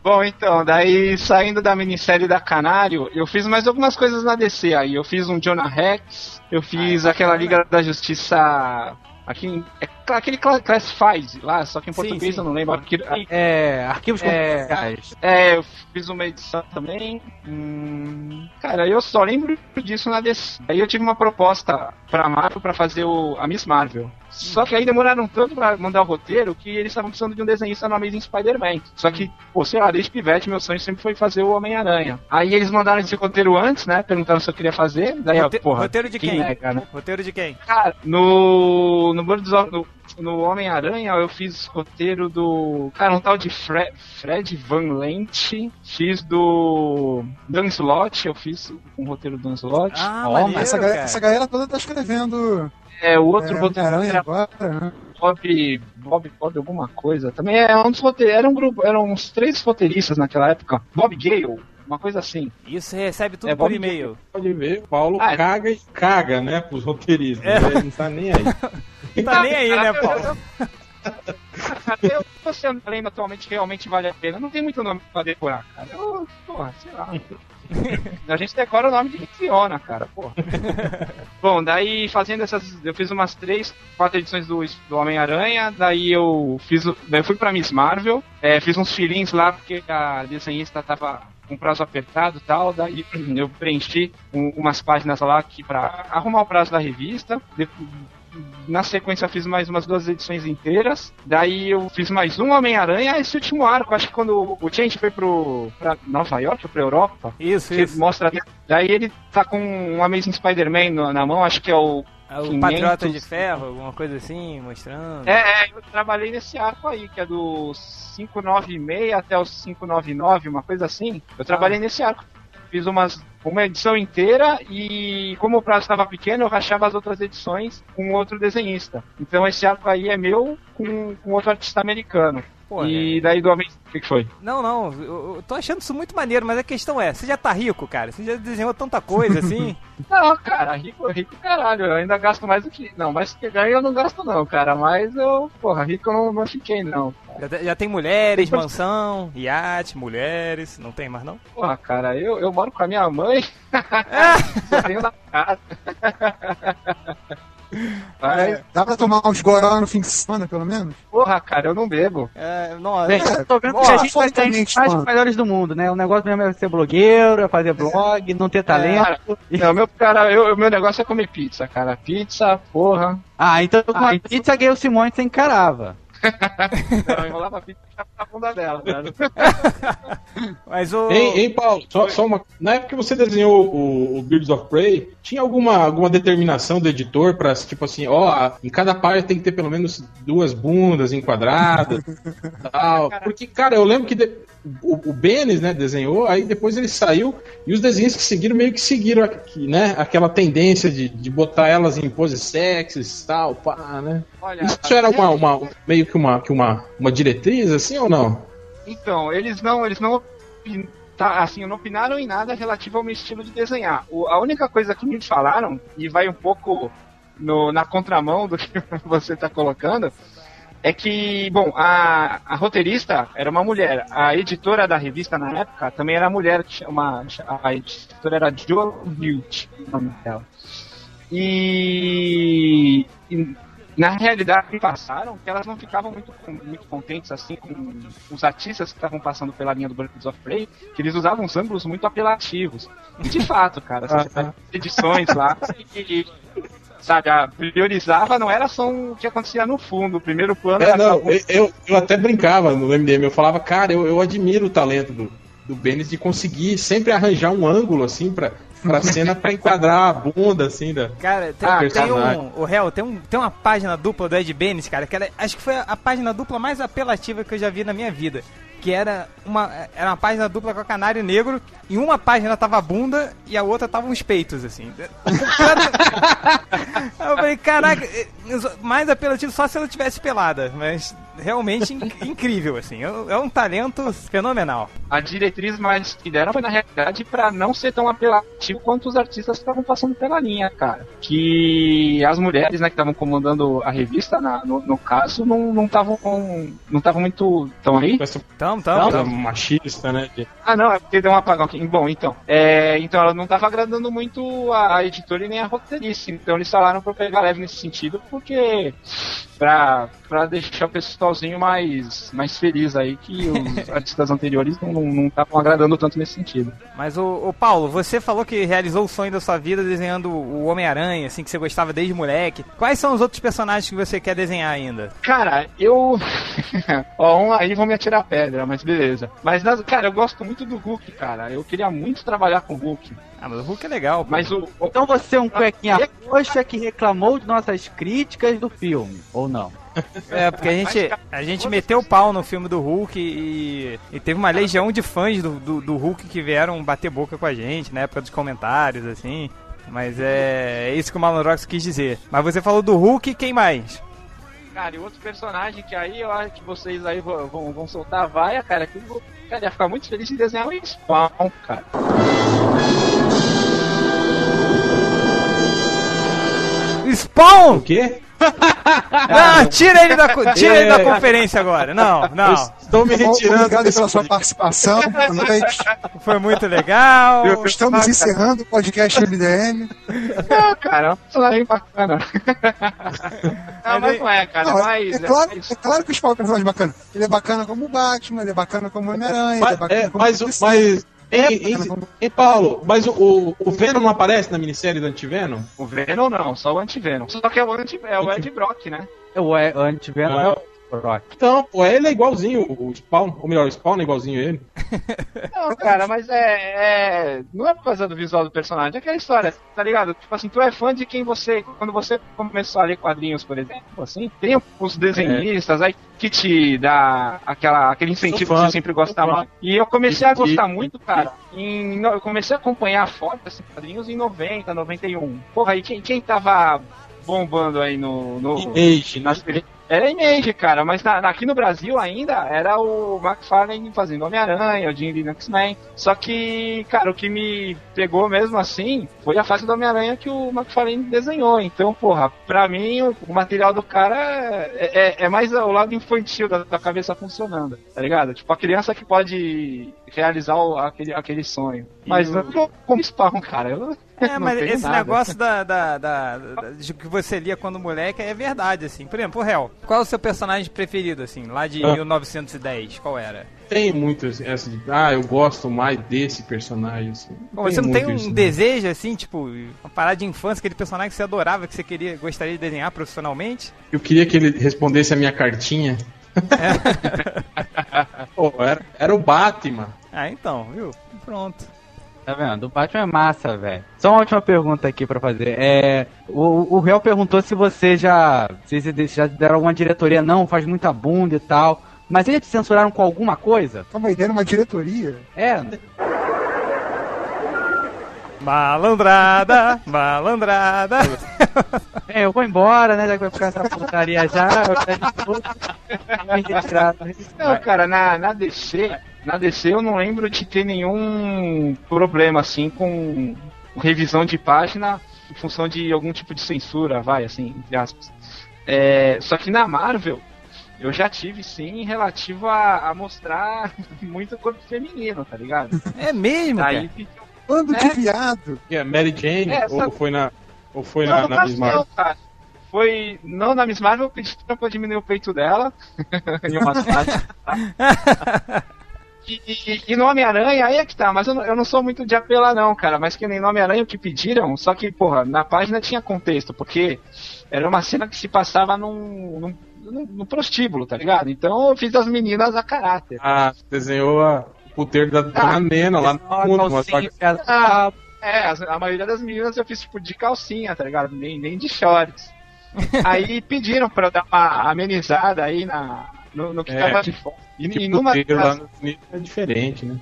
Speaker 9: Bom, então, daí saindo da minissérie da Canário, eu fiz mais algumas coisas na DC aí. Eu fiz um Jonah Rex, eu fiz aquela Liga da Justiça. Aqui, é, aquele cla- Classified lá, só que em
Speaker 2: Sim,
Speaker 9: português
Speaker 2: sim.
Speaker 9: eu não lembro. Aqui-
Speaker 10: É, arquivos
Speaker 9: É.
Speaker 10: confidenciais.
Speaker 9: É, eu fiz uma edição também. Hum, cara, eu só lembro disso na DC. Aí eu tive uma proposta pra Marvel pra fazer o, a Miss Marvel. Só que aí demoraram tanto pra mandar o roteiro que eles estavam precisando de um desenhista no Amazing Spider-Man. Só que, pô, sei lá, desde pivete meu sonho sempre foi fazer o Homem-Aranha. Aí eles mandaram esse roteiro antes, né? Perguntaram se eu queria fazer. Daí, ó,
Speaker 2: Rote-
Speaker 9: porra,
Speaker 2: roteiro de quem?
Speaker 9: é, cara?
Speaker 2: Roteiro de quem?
Speaker 9: Cara, no. No Birds of- no, no Homem-Aranha eu fiz roteiro do. Cara, um tal de Fred, Fred Van Lent. Fiz do. Dan Slott, eu fiz um roteiro do Dan Slott.
Speaker 2: Ah,
Speaker 10: Ó,
Speaker 2: maneiro,
Speaker 5: Essa, galera,
Speaker 2: cara.
Speaker 5: essa galera toda tá escrevendo
Speaker 9: é, o outro
Speaker 5: é,
Speaker 9: roteiro era
Speaker 5: agora, né?
Speaker 9: Bob, Bob, Bob alguma coisa. Também é um dos roteiros. Era um grupo, eram uns três roteiristas naquela época. Bob Gale, uma coisa assim.
Speaker 2: Isso você recebe tudo
Speaker 9: É,
Speaker 2: por e-mail.
Speaker 3: Pode ver, Paulo
Speaker 9: Ah, é.
Speaker 3: caga e caga, né, pros roteiristas.
Speaker 2: É.
Speaker 3: né? Ele não tá nem aí. [laughs]
Speaker 2: Tá nem aí, né, Paulo?
Speaker 9: eu- Cara, [laughs] eu, você lembra atualmente realmente vale a pena. Não tem muito nome pra decorar, cara. Eu, porra, sei lá. [laughs] A gente decora o nome de Fiona, cara, porra. [laughs] Bom, daí fazendo essas. Eu fiz umas três, quatro edições do, do Homem-Aranha, daí eu fiz. o- Daí eu fui pra Miss Marvel, é, fiz uns filhinhos lá porque a desenhista tava com prazo apertado e tal, daí eu preenchi um- umas páginas lá aqui pra arrumar o prazo da revista. Na sequência eu fiz mais umas duas edições inteiras. Daí eu fiz mais um Homem-Aranha. Esse último arco, acho que quando o Change foi pro pra Nova York ou pra Europa,
Speaker 2: Isso, isso.
Speaker 9: mostra. Daí ele tá com um Amazing Spider-Man na- mão, acho que é o.
Speaker 2: É O
Speaker 9: 500.
Speaker 2: Patriota de Ferro, alguma coisa assim, mostrando.
Speaker 9: É, é, eu trabalhei nesse arco aí, que é do 596 até o 599, uma coisa assim. Eu trabalhei nesse arco. Fiz umas, uma edição inteira e como o prazo estava pequeno, eu rachava as outras edições com outro desenhista. Então esse arco aí é meu com, com outro artista americano. E daí do. O que, que foi?
Speaker 2: Não, não, eu, eu tô achando isso muito maneiro, mas a questão é, você já tá rico, cara? Você já desenhou tanta coisa assim? [laughs]
Speaker 9: Não, cara, rico, rico caralho, eu ainda gasto mais do que. Não, mais do que ganho eu não gasto não, cara. Mas eu, porra, rico eu não, não fiquei não.
Speaker 2: já, já tem mulheres, mansão, iate, mulheres, não tem mais não?
Speaker 9: Porra, cara, eu, eu moro com a minha mãe. [laughs] Só tenho na casa. [laughs] Mas,
Speaker 5: É, dá pra tomar uns goró no fim de semana, pelo menos?
Speaker 9: porra, cara, eu não bebo.
Speaker 2: É, nossa,
Speaker 10: Bem, eu tô vendo que a gente vai ter
Speaker 5: mano.
Speaker 10: melhores do mundo, né? O negócio mesmo é ser blogueiro, é fazer blog, não ter talento.
Speaker 9: Não, meu, cara, eu, meu negócio é comer pizza, cara. Pizza, porra.
Speaker 10: Ah, então com
Speaker 9: Ah,
Speaker 10: a
Speaker 9: então-
Speaker 10: pizza Gale Simone você encarava.
Speaker 9: Não, enrolava a pizza e ficava na bunda dela, cara. [laughs]
Speaker 2: mas o...
Speaker 3: Hein, hein, Paulo? Só, só uma. Na época que você desenhou o, o Birds of Prey, tinha alguma, alguma determinação do editor pra, tipo assim, ó, em cada página tem que ter pelo menos duas bundas enquadradas [laughs] tal. Porque, cara, eu lembro que de- o, o Benes, né, desenhou, aí depois ele saiu e os desenhos que seguiram meio que seguiram aqui, né, aquela tendência de, de botar elas em poses sexys e tal, pá, né?
Speaker 9: Olha,
Speaker 3: Isso era uma, uma- meio que uma, que uma, uma diretriz, assim, ou não?
Speaker 9: Então, eles não, eles não, tá, assim, não opinaram em nada relativo ao meu estilo de desenhar. O- a única coisa que me falaram, e vai um pouco no- na contramão do que [laughs] você está colocando, é que, bom, a, a roteirista era uma mulher, a editora da revista na época também era mulher, que chama, a editora era Jo Hilt, o nome dela. E, e na realidade passaram que elas não ficavam muito, muito contentes assim com os artistas que estavam passando pela linha do Birds of Prey, que eles usavam uns ângulos muito apelativos. E de fato, cara, se [laughs] você pega as edições lá, e, sabe, a priorizava não era só o que acontecia no fundo, o primeiro plano
Speaker 3: É,
Speaker 9: era
Speaker 3: não,
Speaker 9: só-
Speaker 3: eu, eu, eu até brincava no MDM, eu falava, cara, eu, eu admiro o talento do, do Benes de conseguir sempre arranjar um ângulo, assim, pra, pra cena pra enquadrar a bunda, assim, da...
Speaker 2: Cara, tem,
Speaker 3: Ah,
Speaker 2: tem um. O réu, tem, um, tem uma página dupla do Ed Benes, cara, que era, acho que foi a, a página dupla mais apelativa que eu já vi na minha vida. Que era uma, era uma página dupla com a Canário Negro, e uma página tava a bunda e a outra tava uns peitos, assim. [laughs] Eu falei, caraca, é, mais apelativo só se ela tivesse pelada, mas realmente in- incrível, assim. É um- é um talento fenomenal.
Speaker 9: a diretriz mais que deram foi na realidade pra não ser tão apelativo quanto os artistas que estavam passando pela linha, cara. Que as mulheres, né, que estavam comandando a revista, na- no, no caso, não não estavam com- não estavam muito tão aí.
Speaker 2: Tamo,
Speaker 3: coisa
Speaker 2: tamo.
Speaker 3: machista, né?
Speaker 9: Ah, não, é porque deu um apagão aqui. Bom, então. É, então ela não estava agradando muito a, a editora e nem a roteirista. Então eles falaram pra pegar leve nesse sentido, porque. Pra, pra deixar o pessoalzinho mais, mais feliz aí, que os [laughs] artistas anteriores não estavam agradando tanto nesse sentido.
Speaker 2: Mas o, o Paulo, você falou que realizou o sonho da sua vida desenhando o Homem-Aranha, assim, que você gostava desde moleque. Quais são os outros personagens que você quer desenhar ainda?
Speaker 9: Cara, eu. [laughs] Ó, um aí vão me atirar pedra, mas beleza. Mas, cara, eu gosto muito do Hulk, cara. Eu queria muito trabalhar com o Hulk.
Speaker 2: Ah, mas o Hulk é legal. pô.
Speaker 9: Mas o.
Speaker 10: Então você é um cuequinha roxa que reclamou de nossas críticas do filme, ou não?
Speaker 2: É, porque a gente, a gente meteu o pau no filme do Hulk e, e teve uma legião de fãs do, do, do Hulk que vieram bater boca com a gente na época dos comentários, assim. Mas é, é isso que o Malorox quis dizer. Mas você falou do Hulk, quem mais?
Speaker 9: Cara, e outro personagem que aí eu acho que vocês aí vão, vão, vão soltar a vaia, cara, que eu vou, cara, ia ficar muito feliz em desenhar o Spawn, cara.
Speaker 2: Spawn!
Speaker 3: O quê? [laughs]
Speaker 2: Não, tira ele da, tira ele da
Speaker 3: É.
Speaker 2: conferência agora. Não,
Speaker 3: Eu
Speaker 2: não.
Speaker 3: estou me retirando
Speaker 5: Obrigado pela sua participação. Boa [laughs] noite.
Speaker 2: Foi muito legal.
Speaker 5: Estamos encerrando o podcast MDM.
Speaker 9: Não, cara, é um personagem bacana. [laughs] não, mas não é, cara,
Speaker 5: Não,
Speaker 9: mas.
Speaker 5: é, claro, é claro que o Spawn é um personagem bacana. Ele é bacana como o Batman, ele é bacana como o Homem-Aranha, ele é bacana
Speaker 3: é,
Speaker 5: como
Speaker 3: mas,
Speaker 5: o
Speaker 3: mas Hein, hein, Paulo, mas o, o, o Venom não aparece na minissérie do Antivenom?
Speaker 9: O Venom não, só o Antivenom. Só que é o, anti, é o Ed Brock, né?
Speaker 10: É o o Antivenom é o Brock.
Speaker 3: Então, pô, ele é igualzinho o Spawn, ou melhor, o Spawn é igualzinho a ele.
Speaker 9: Não, cara, mas é, é. Não é por causa do visual do personagem, é aquela história, tá ligado? Tipo assim, tu é fã de quem você. Quando você começou a ler quadrinhos, por exemplo, assim, tem os desenhistas aí que te dá aquela, aquele incentivo
Speaker 3: Sou
Speaker 9: que
Speaker 3: fã,
Speaker 9: você sempre
Speaker 3: sou
Speaker 9: gostava.
Speaker 3: fã.
Speaker 9: E eu comecei a gostar muito, cara. Em, eu comecei a acompanhar forte esses quadrinhos em 90, 91. Porra, aí quem, quem tava bombando aí no. no
Speaker 3: Image,
Speaker 9: nas Era Image, cara, mas na- aqui no Brasil ainda era o McFarlane fazendo Homem-Aranha, o Jim Lee. Só que, cara, o que me pegou mesmo assim foi a fase do Homem-Aranha que o McFarlane desenhou. Então, porra, pra mim o, o material do cara é, é- é mais o lado infantil da, da cabeça funcionando, tá ligado? Tipo, a criança que pode realizar o- aquele, aquele sonho. Mas
Speaker 2: o-
Speaker 9: não como spawn, cara. Eu,
Speaker 2: É, [laughs]
Speaker 9: não
Speaker 2: mas esse
Speaker 9: nada.
Speaker 2: negócio da, da, da- da- de que você lia quando moleque é verdade, assim. Por exemplo, o Hel, qual é o seu personagem preferido, assim, lá de
Speaker 3: Ah.
Speaker 2: 1910? Qual era?
Speaker 3: Tem muito esse- essa de, ah, eu gosto mais desse personagem. Assim.
Speaker 2: Bom, você não tem um
Speaker 3: isso, né?
Speaker 2: desejo, assim, tipo, uma parada de infância, aquele personagem que você adorava, que você queria, gostaria de desenhar profissionalmente?
Speaker 3: Eu queria que ele respondesse a minha cartinha. [laughs] [laughs] Pô, era, era o Batman.
Speaker 2: Ah, então, viu? Pronto.
Speaker 10: Tá vendo? O Batman é massa, velho. Só uma última pergunta aqui pra fazer. É, o, o Réu perguntou se você já. Se vocês já deram alguma diretoria, não, faz muita bunda e tal. Mas eles censuraram com alguma coisa?
Speaker 5: Calma aí, era uma diretoria?
Speaker 10: É.
Speaker 2: Malandrada, malandrada. [laughs]
Speaker 10: É, eu vou embora, né? Já que vai ficar essa putaria já. Eu quero. [laughs]
Speaker 9: Não, cara, na, na DC, na DC eu não lembro de ter nenhum problema assim com revisão de página em função de algum tipo de censura, vai, assim, entre aspas. É, só que na Marvel, eu já tive sim relativo a, a mostrar [laughs] muito corpo feminino, tá ligado? [laughs]
Speaker 2: É mesmo,
Speaker 9: Aí
Speaker 2: cara?
Speaker 5: Bando
Speaker 9: É.
Speaker 5: de viado.
Speaker 3: Que é Mary Jane?
Speaker 9: É,
Speaker 3: ou foi na. Ou foi
Speaker 9: Não,
Speaker 3: na, na Miss Marvel?
Speaker 9: não, cara. Foi. Não, na Miss Marvel eu pedi pra diminuir o peito dela. [laughs] em uma parte. E, e, e no Homem-Aranha, aí é que tá, mas eu não, eu não sou muito de apelar, não, cara. Mas que nem no Homem-Aranha o que pediram, só que, porra, na página tinha contexto, porque era uma cena que se passava num, num, num prostíbulo, tá ligado? Então eu fiz as meninas a caráter.
Speaker 3: Ah, desenhou a, o puteiro da, da Nena lá no fundo. Mas só que-
Speaker 9: Ah, é, a maioria das meninas eu fiz tipo de calcinha, tá ligado? Nem, nem de shorts. [laughs] aí pediram pra eu dar uma amenizada aí na, no, no que
Speaker 3: É.
Speaker 9: tava de fora. E, e
Speaker 3: que
Speaker 9: numa
Speaker 3: Unidos é diferente, né?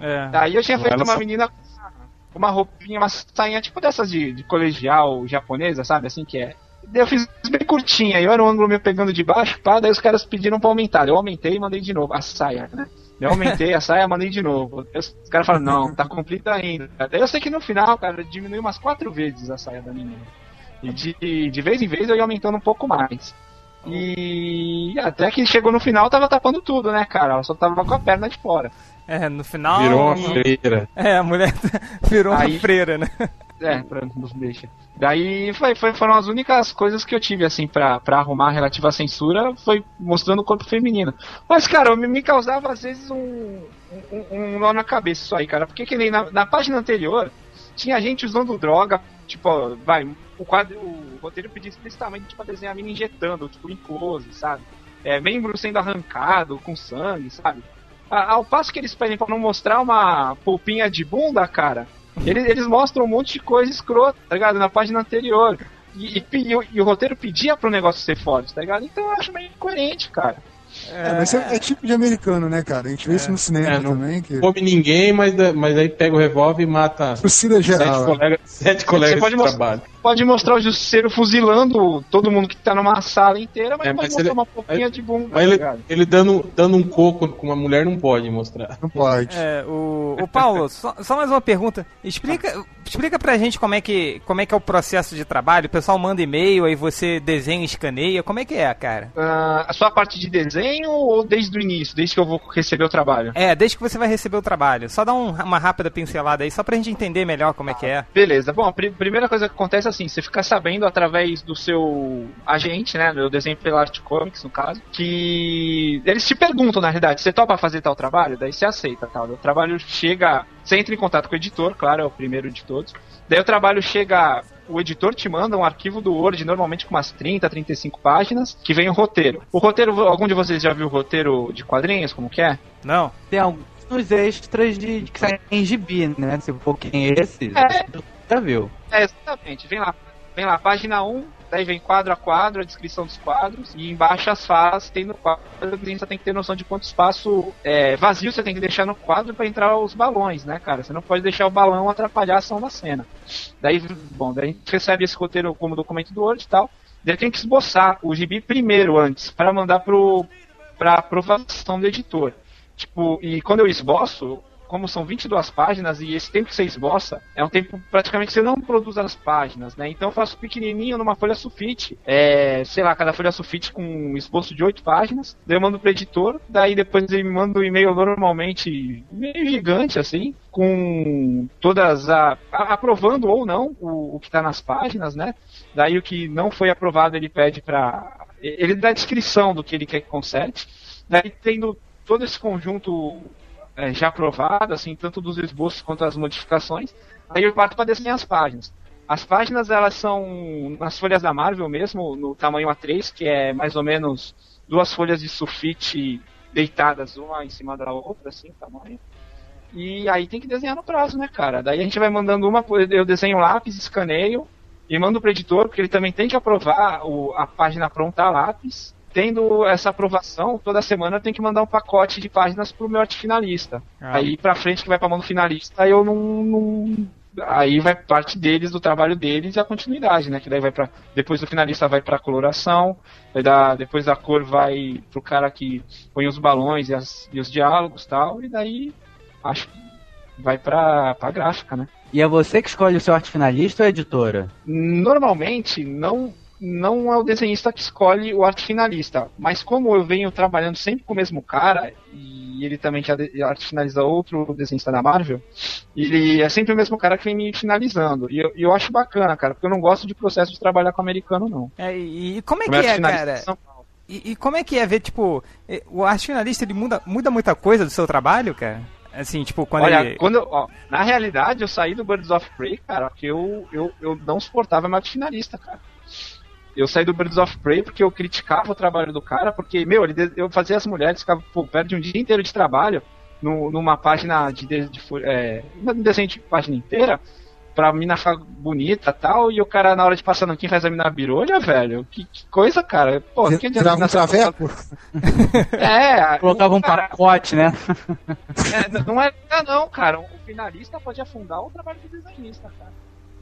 Speaker 2: É.
Speaker 9: Aí eu tinha feito
Speaker 3: Ela
Speaker 9: uma
Speaker 3: só-
Speaker 9: menina com uma roupinha, uma sainha tipo dessas de, de colegial japonesa, sabe? Assim que é. Daí eu fiz bem curtinha, e eu era um ângulo meio pegando de baixo, pá, daí os caras pediram pra aumentar. Eu aumentei e mandei de novo. A saia, né? Eu aumentei a saia, mandei de novo. Daí Os caras falaram, não, tá completa ainda. Daí eu sei que no final, cara, diminuiu umas quatro vezes a saia da menina. E de, de vez em vez eu ia aumentando um pouco mais. E até que chegou no final, tava tapando tudo, né, cara? Ela só tava com a perna de fora.
Speaker 2: É, no final.
Speaker 3: Virou uma freira.
Speaker 2: É, a mulher [laughs] virou uma
Speaker 9: Aí-
Speaker 2: freira, né?
Speaker 9: É, pra nos deixa. Daí foi, foi- foram as únicas coisas que eu tive, assim, pra, pra arrumar relativa à censura, foi mostrando o corpo feminino. Mas, cara, me, me causava às vezes um, um, um nó na cabeça isso aí, cara. Porque que nem na, na página anterior, tinha gente usando droga, tipo, vai, o quadro, o roteiro pedia explicitamente pra desenhar a mina injetando, tipo, em close, sabe? É, membro sendo arrancado com sangue, sabe? Ao passo que eles pedem pra não mostrar uma polpinha de bunda, cara, eles, eles mostram um monte de coisa escrota, tá ligado? Na página anterior. E, e, e o- e o roteiro pedia pro negócio ser forte, tá ligado? Então eu acho meio incoerente, cara.
Speaker 5: É, mas é, é tipo de americano, né, cara? A gente vê isso no cinema
Speaker 3: É, não
Speaker 5: também. Que...
Speaker 3: come ninguém, mas, mas aí pega o revólver e mata
Speaker 5: Torcida geral.
Speaker 3: sete colegas, sete colegas
Speaker 9: pode
Speaker 3: de
Speaker 9: mostrar-
Speaker 3: trabalho.
Speaker 9: Pode mostrar o justiceiro fuzilando todo mundo que tá numa sala inteira, mas
Speaker 3: É,
Speaker 9: não pode
Speaker 3: mas
Speaker 9: mostrar
Speaker 3: ele-
Speaker 9: uma pouquinha de bunda, tá
Speaker 3: Mas ele,
Speaker 9: ligado?
Speaker 3: ele dando, dando um coco com uma mulher não pode mostrar.
Speaker 5: Não pode.
Speaker 2: É, o, o Paulo, só, só mais uma pergunta. Explica, explica pra gente como é, que, como é que é o processo de trabalho. O pessoal manda e-mail, aí você desenha, escaneia. Como é que é, cara?
Speaker 9: Ah, a sua parte de desenho ou desde o início, desde que eu vou receber o trabalho?
Speaker 2: É, desde que você vai receber o trabalho. Só dá um- uma rápida pincelada aí, só pra gente entender melhor como é que é.
Speaker 9: Beleza, bom, a pri- primeira coisa que acontece é assim, você fica sabendo através do seu agente, né, do desenho pela Art Comics, no caso, que eles te perguntam, na realidade, você topa fazer tal trabalho? Daí você aceita, tal. O trabalho chega, você entra em contato com o editor, claro, é o primeiro de todos. Daí o trabalho chega, o editor te manda um arquivo do Word, normalmente com umas 30, 35 páginas, que vem o roteiro. O roteiro, algum de vocês já viu o roteiro de quadrinhos, como que é?
Speaker 2: Não.
Speaker 10: Tem alguns extras de, de que saem em gibi, né? Se for quem é esse,
Speaker 9: É.
Speaker 10: já viu.
Speaker 9: É, exatamente. Vem lá, vem lá, página 1, daí vem quadro a quadro, a descrição dos quadros, e embaixo as falas tem no quadro, você tem que ter noção de quanto espaço é, vazio você tem que deixar no quadro para entrar os balões, né, cara? Você não pode deixar o balão atrapalhar a ação da cena. Daí, bom, daí a gente recebe esse roteiro como documento do Word e tal, daí tem que esboçar o gibi primeiro antes, para mandar pro para aprovação do editor. Tipo, e quando eu esboço, como são 22 páginas e esse tempo que você esboça é um tempo praticamente que você não produz as páginas, né? Então eu faço pequenininho numa folha sulfite, é, sei lá, cada folha sulfite com um esboço de 8 páginas, daí eu mando pro editor, daí depois ele me manda um e-mail normalmente meio gigante assim, com todas a, a- aprovando ou não o, o que está nas páginas, né? Daí o que não foi aprovado ele pede para ele dá a descrição do que ele quer que conserte. Daí tendo todo esse conjunto é, já aprovado, assim, tanto dos esboços quanto das modificações, aí eu parto para desenhar as páginas. As páginas elas são nas folhas da Marvel mesmo, no tamanho A3, que é mais ou menos duas folhas de sulfite deitadas uma em cima da outra, assim, tamanho. E aí tem que desenhar no prazo, né, cara? Daí a gente vai mandando uma, eu desenho lápis, escaneio e mando pro editor, porque ele também tem que aprovar o- a página pronta a lápis tendo essa aprovação, toda semana eu tenho que mandar um pacote de páginas pro meu arte finalista.
Speaker 2: Ah.
Speaker 9: Aí pra frente que vai pra mão do finalista, aí eu não, não- Aí vai parte deles, do trabalho deles e a continuidade, né? Que daí vai para Depois do finalista vai pra coloração, vai dar, depois da cor vai pro cara que põe os balões e, as- e os diálogos e tal, e daí acho que vai pra, pra gráfica, né?
Speaker 10: E é você que escolhe o seu arte finalista ou a editora?
Speaker 9: Normalmente não não é o desenhista que escolhe o arte finalista, mas como eu venho trabalhando sempre com o mesmo cara e ele também já arte finaliza outro desenhista da Marvel, ele é sempre o mesmo cara que vem me finalizando. E eu, eu acho bacana, cara, porque eu não gosto de processo de trabalhar com americano não.
Speaker 2: É, e, e como é que é, cara?
Speaker 9: Paulo.
Speaker 2: E, e como é que é ver, tipo, eh, o arte finalista ele muda, muda muita coisa do seu trabalho, cara? Assim, tipo, quando
Speaker 9: Olha,
Speaker 2: ele.
Speaker 9: quando ó, na realidade eu saí do Birds of Prey, cara, porque eu, eu, eu não suportava mais finalista, cara. Eu saí do Birds of Prey porque eu criticava o trabalho do cara, porque, meu, ele, de- eu fazia as mulheres, ficava, pô, perde um dia inteiro de trabalho no- numa página de, de, de é, um desenho de página inteira, pra mina ficar bonita e tal, e o cara na hora de passar no quem faz a mina birolha, velho, que, que coisa, cara. Pô, que adianta
Speaker 5: Tirava um traveco?
Speaker 9: É, [laughs]
Speaker 10: Colocava um
Speaker 9: cara,
Speaker 10: pacote, né?
Speaker 9: é, não é não, não, cara. O finalista pode afundar o trabalho do desenhista, cara.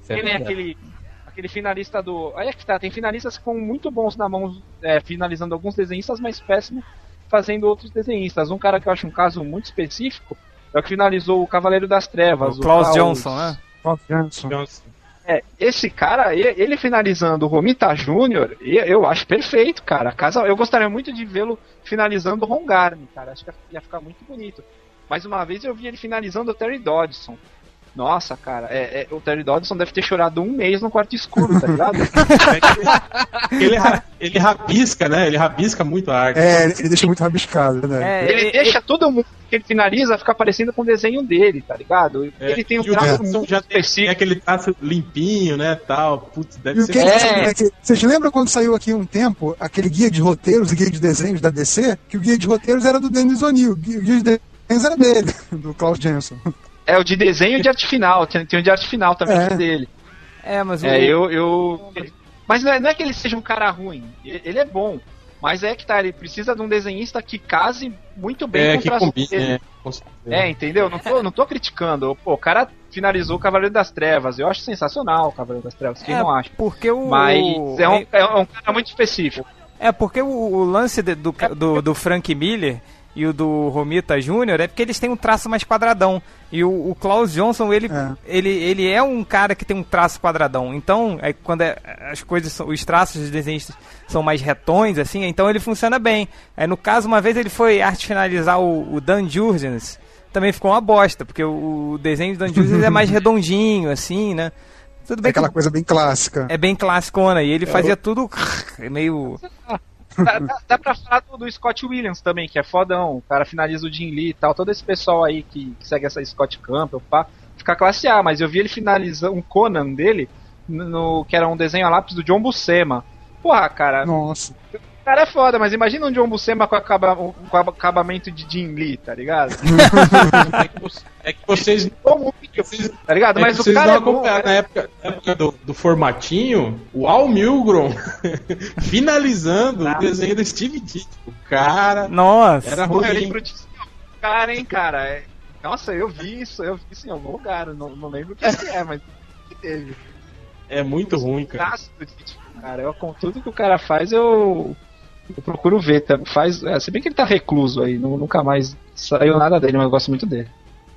Speaker 10: É
Speaker 9: que nem
Speaker 10: verdade.
Speaker 9: aquele, aquele finalista do. Aí é que tá, tem finalistas que são muito bons na mão, é, finalizando alguns desenhistas, mas péssimos fazendo outros desenhistas. Um cara que eu acho um caso muito específico é o que finalizou o Cavaleiro das Trevas.
Speaker 2: O Klaus Johnson, né?
Speaker 9: É, esse cara, ele finalizando o Romita Júnior, e- eu acho perfeito, cara. Casa, eu gostaria muito de vê-lo finalizando o Ron Garney, cara. Acho que ia ficar muito bonito. Mais uma vez eu vi ele finalizando o Terry Dodson. Nossa, cara, é, é- o Terry Dodson deve ter chorado um mês no quarto escuro, tá ligado? [laughs]
Speaker 3: Ele, ele rabisca, né? Ele rabisca muito a arte.
Speaker 5: É, ele deixa muito rabiscado, né?
Speaker 2: É,
Speaker 9: ele deixa todo mundo que ele finaliza ficar parecendo com o desenho dele, tá ligado?
Speaker 3: É,
Speaker 9: ele tem um
Speaker 3: o
Speaker 9: traço muito
Speaker 3: já tem, tem
Speaker 9: específico.
Speaker 3: aquele traço limpinho, né? Tal. Putz, deve
Speaker 5: o
Speaker 3: ser.
Speaker 5: que é
Speaker 9: É.
Speaker 5: que- é Vocês lembram quando saiu aqui um tempo aquele guia de roteiros e guia de desenhos da DC? Que o guia de roteiros era do Denis O'Neill, o guia o guia de desenhos era dele, [laughs] do Klaus Jensen.
Speaker 9: É o de desenho e de arte final, tem, tem o de arte final também
Speaker 5: É.
Speaker 9: que é dele.
Speaker 2: É, mas o.
Speaker 9: É, eu, eu. Mas não é, não é que ele seja um cara ruim. Ele é bom. Mas é que tá, ele precisa de um desenhista que case muito bem
Speaker 3: É,
Speaker 9: com o
Speaker 3: que
Speaker 9: traço
Speaker 3: combina.
Speaker 9: dele.
Speaker 3: É, com certeza.
Speaker 9: É, entendeu? Não tô, não tô criticando. Pô, o cara finalizou o Cavaleiro das Trevas. Eu acho sensacional o Cavaleiro das Trevas. Quem
Speaker 2: é,
Speaker 9: não acha?
Speaker 2: Porque o.
Speaker 9: Mas é um, é um cara muito específico.
Speaker 2: É, porque o, o lance de- do, do, do Frank Miller e o do Romita Jr. é porque eles têm um traço mais quadradão. E o, o Klaus Johnson, ele
Speaker 5: É.
Speaker 2: ele, ele é um cara que tem um traço quadradão. Então, é, quando é- as coisas, são- os traços dos desenhistas são mais retões, assim, então ele funciona bem. É, no caso, uma vez ele foi arte finalizar o, o Dan Jurgens, também ficou uma bosta, porque o, o desenho do Dan Jurgens é mais [laughs] redondinho, assim, né? Tudo
Speaker 5: É
Speaker 2: bem que
Speaker 5: aquela coisa bem clássica.
Speaker 2: é bem classicona, e ele fazia tudo [laughs] meio... [laughs] [laughs]
Speaker 9: Dá, dá, dá pra falar do, do Scott Williams também, que é fodão. O cara finaliza o Jim Lee e tal. Todo esse pessoal aí que, que segue essa Scott Campbell, pá, fica classe A. Mas eu vi ele finalizando um Conan dele, no, que era um desenho a lápis do John Buscema. Porra, cara,
Speaker 5: Nossa.
Speaker 9: O cara é foda, mas imagina um John Buscema com, acaba, com acabamento de Jim Lee, tá ligado?
Speaker 3: É que você- É que vocês.
Speaker 9: Como
Speaker 3: vocês
Speaker 9: tá ligado?
Speaker 3: é
Speaker 9: Mas
Speaker 3: que
Speaker 9: o
Speaker 3: vocês
Speaker 9: cara
Speaker 3: não
Speaker 9: é bom,
Speaker 3: na época, na época do, do formatinho, o Al Milgrom [laughs] finalizando o desenho do Steve Ditko. O cara
Speaker 2: Nossa!
Speaker 3: era ruim.
Speaker 9: lembro disso. Cara, hein, cara. é- Nossa, eu vi isso, eu vi isso em algum lugar. Não, não lembro o que, que é, mas que teve.
Speaker 3: É muito ruim, cara.
Speaker 9: Cara. Eu, com tudo que o cara faz, eu, eu procuro ver. Tá? Faz, é, se bem que ele tá recluso aí, nu- nunca mais saiu nada dele, mas eu gosto muito dele.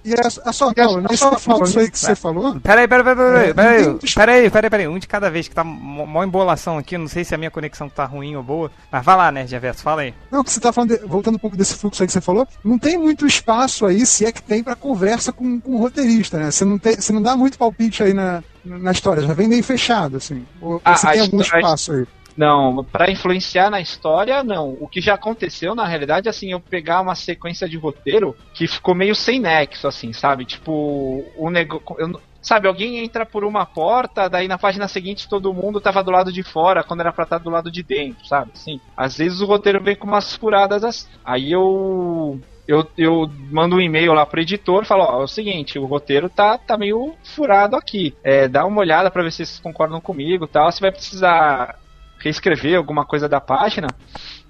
Speaker 5: E a, a sua Paulo, nesse fluxo aí que você falou,
Speaker 2: Peraí, peraí, peraí, peraí,
Speaker 5: É,
Speaker 2: peraí,
Speaker 5: não
Speaker 2: peraí, peraí, peraí, um de cada vez que tá mó embolação aqui, não sei se a minha conexão tá ruim ou boa, mas vai lá, né, Javerso, fala aí.
Speaker 5: não, que você tá falando, de- voltando um pouco desse fluxo aí que você falou, não tem muito espaço aí, se é que tem, pra conversa com, com o roteirista, né? Você não, tem, você não dá muito palpite aí na, na história, já vem meio fechado, assim. Ou
Speaker 9: Ah,
Speaker 5: você tem algum espaço aí.
Speaker 9: Não, pra influenciar na história, não. O que já aconteceu, na realidade, assim, eu pegar uma sequência de roteiro que ficou meio sem nexo, assim, sabe? Tipo, o negócio. Sabe, alguém entra por uma porta, daí na página seguinte todo mundo tava do lado de fora, quando era pra estar do lado de dentro, sabe? Assim, às vezes o roteiro vem com umas furadas assim. Aí eu. Eu, eu mando um e-mail lá pro editor e falo, ó, é o seguinte, o roteiro tá, tá meio furado aqui. É, dá uma olhada pra ver se vocês concordam comigo tal. Você vai precisar reescrever alguma coisa da página.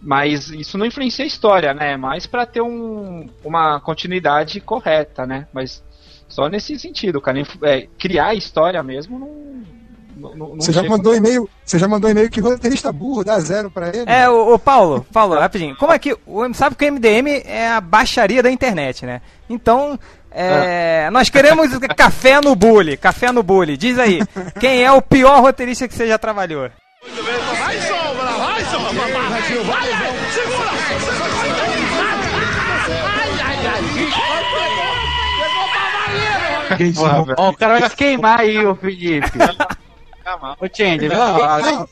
Speaker 9: Mas isso não influencia a história, né? É mais pra ter um, uma continuidade correta, né? Mas só nesse sentido, cara. É, criar a história mesmo não. não- não
Speaker 5: Você já mandou e-mail, você já mandou e-mail que roteirista burro dá zero pra ele?
Speaker 2: É, o, Paulo, Paulo, rapidinho. Como é que. O, sabe que o MDM é a baixaria da internet, né? Então. é, Nós queremos [laughs] café no bully, café no bully. Diz aí, quem é o pior roteirista que você já trabalhou?
Speaker 12: Vai, sombra! Vai, sombra! Vai, vai! Segura!
Speaker 10: Porra, ó, o cara vai queimar aí, ô Felipe. Ô, Change,
Speaker 5: Não,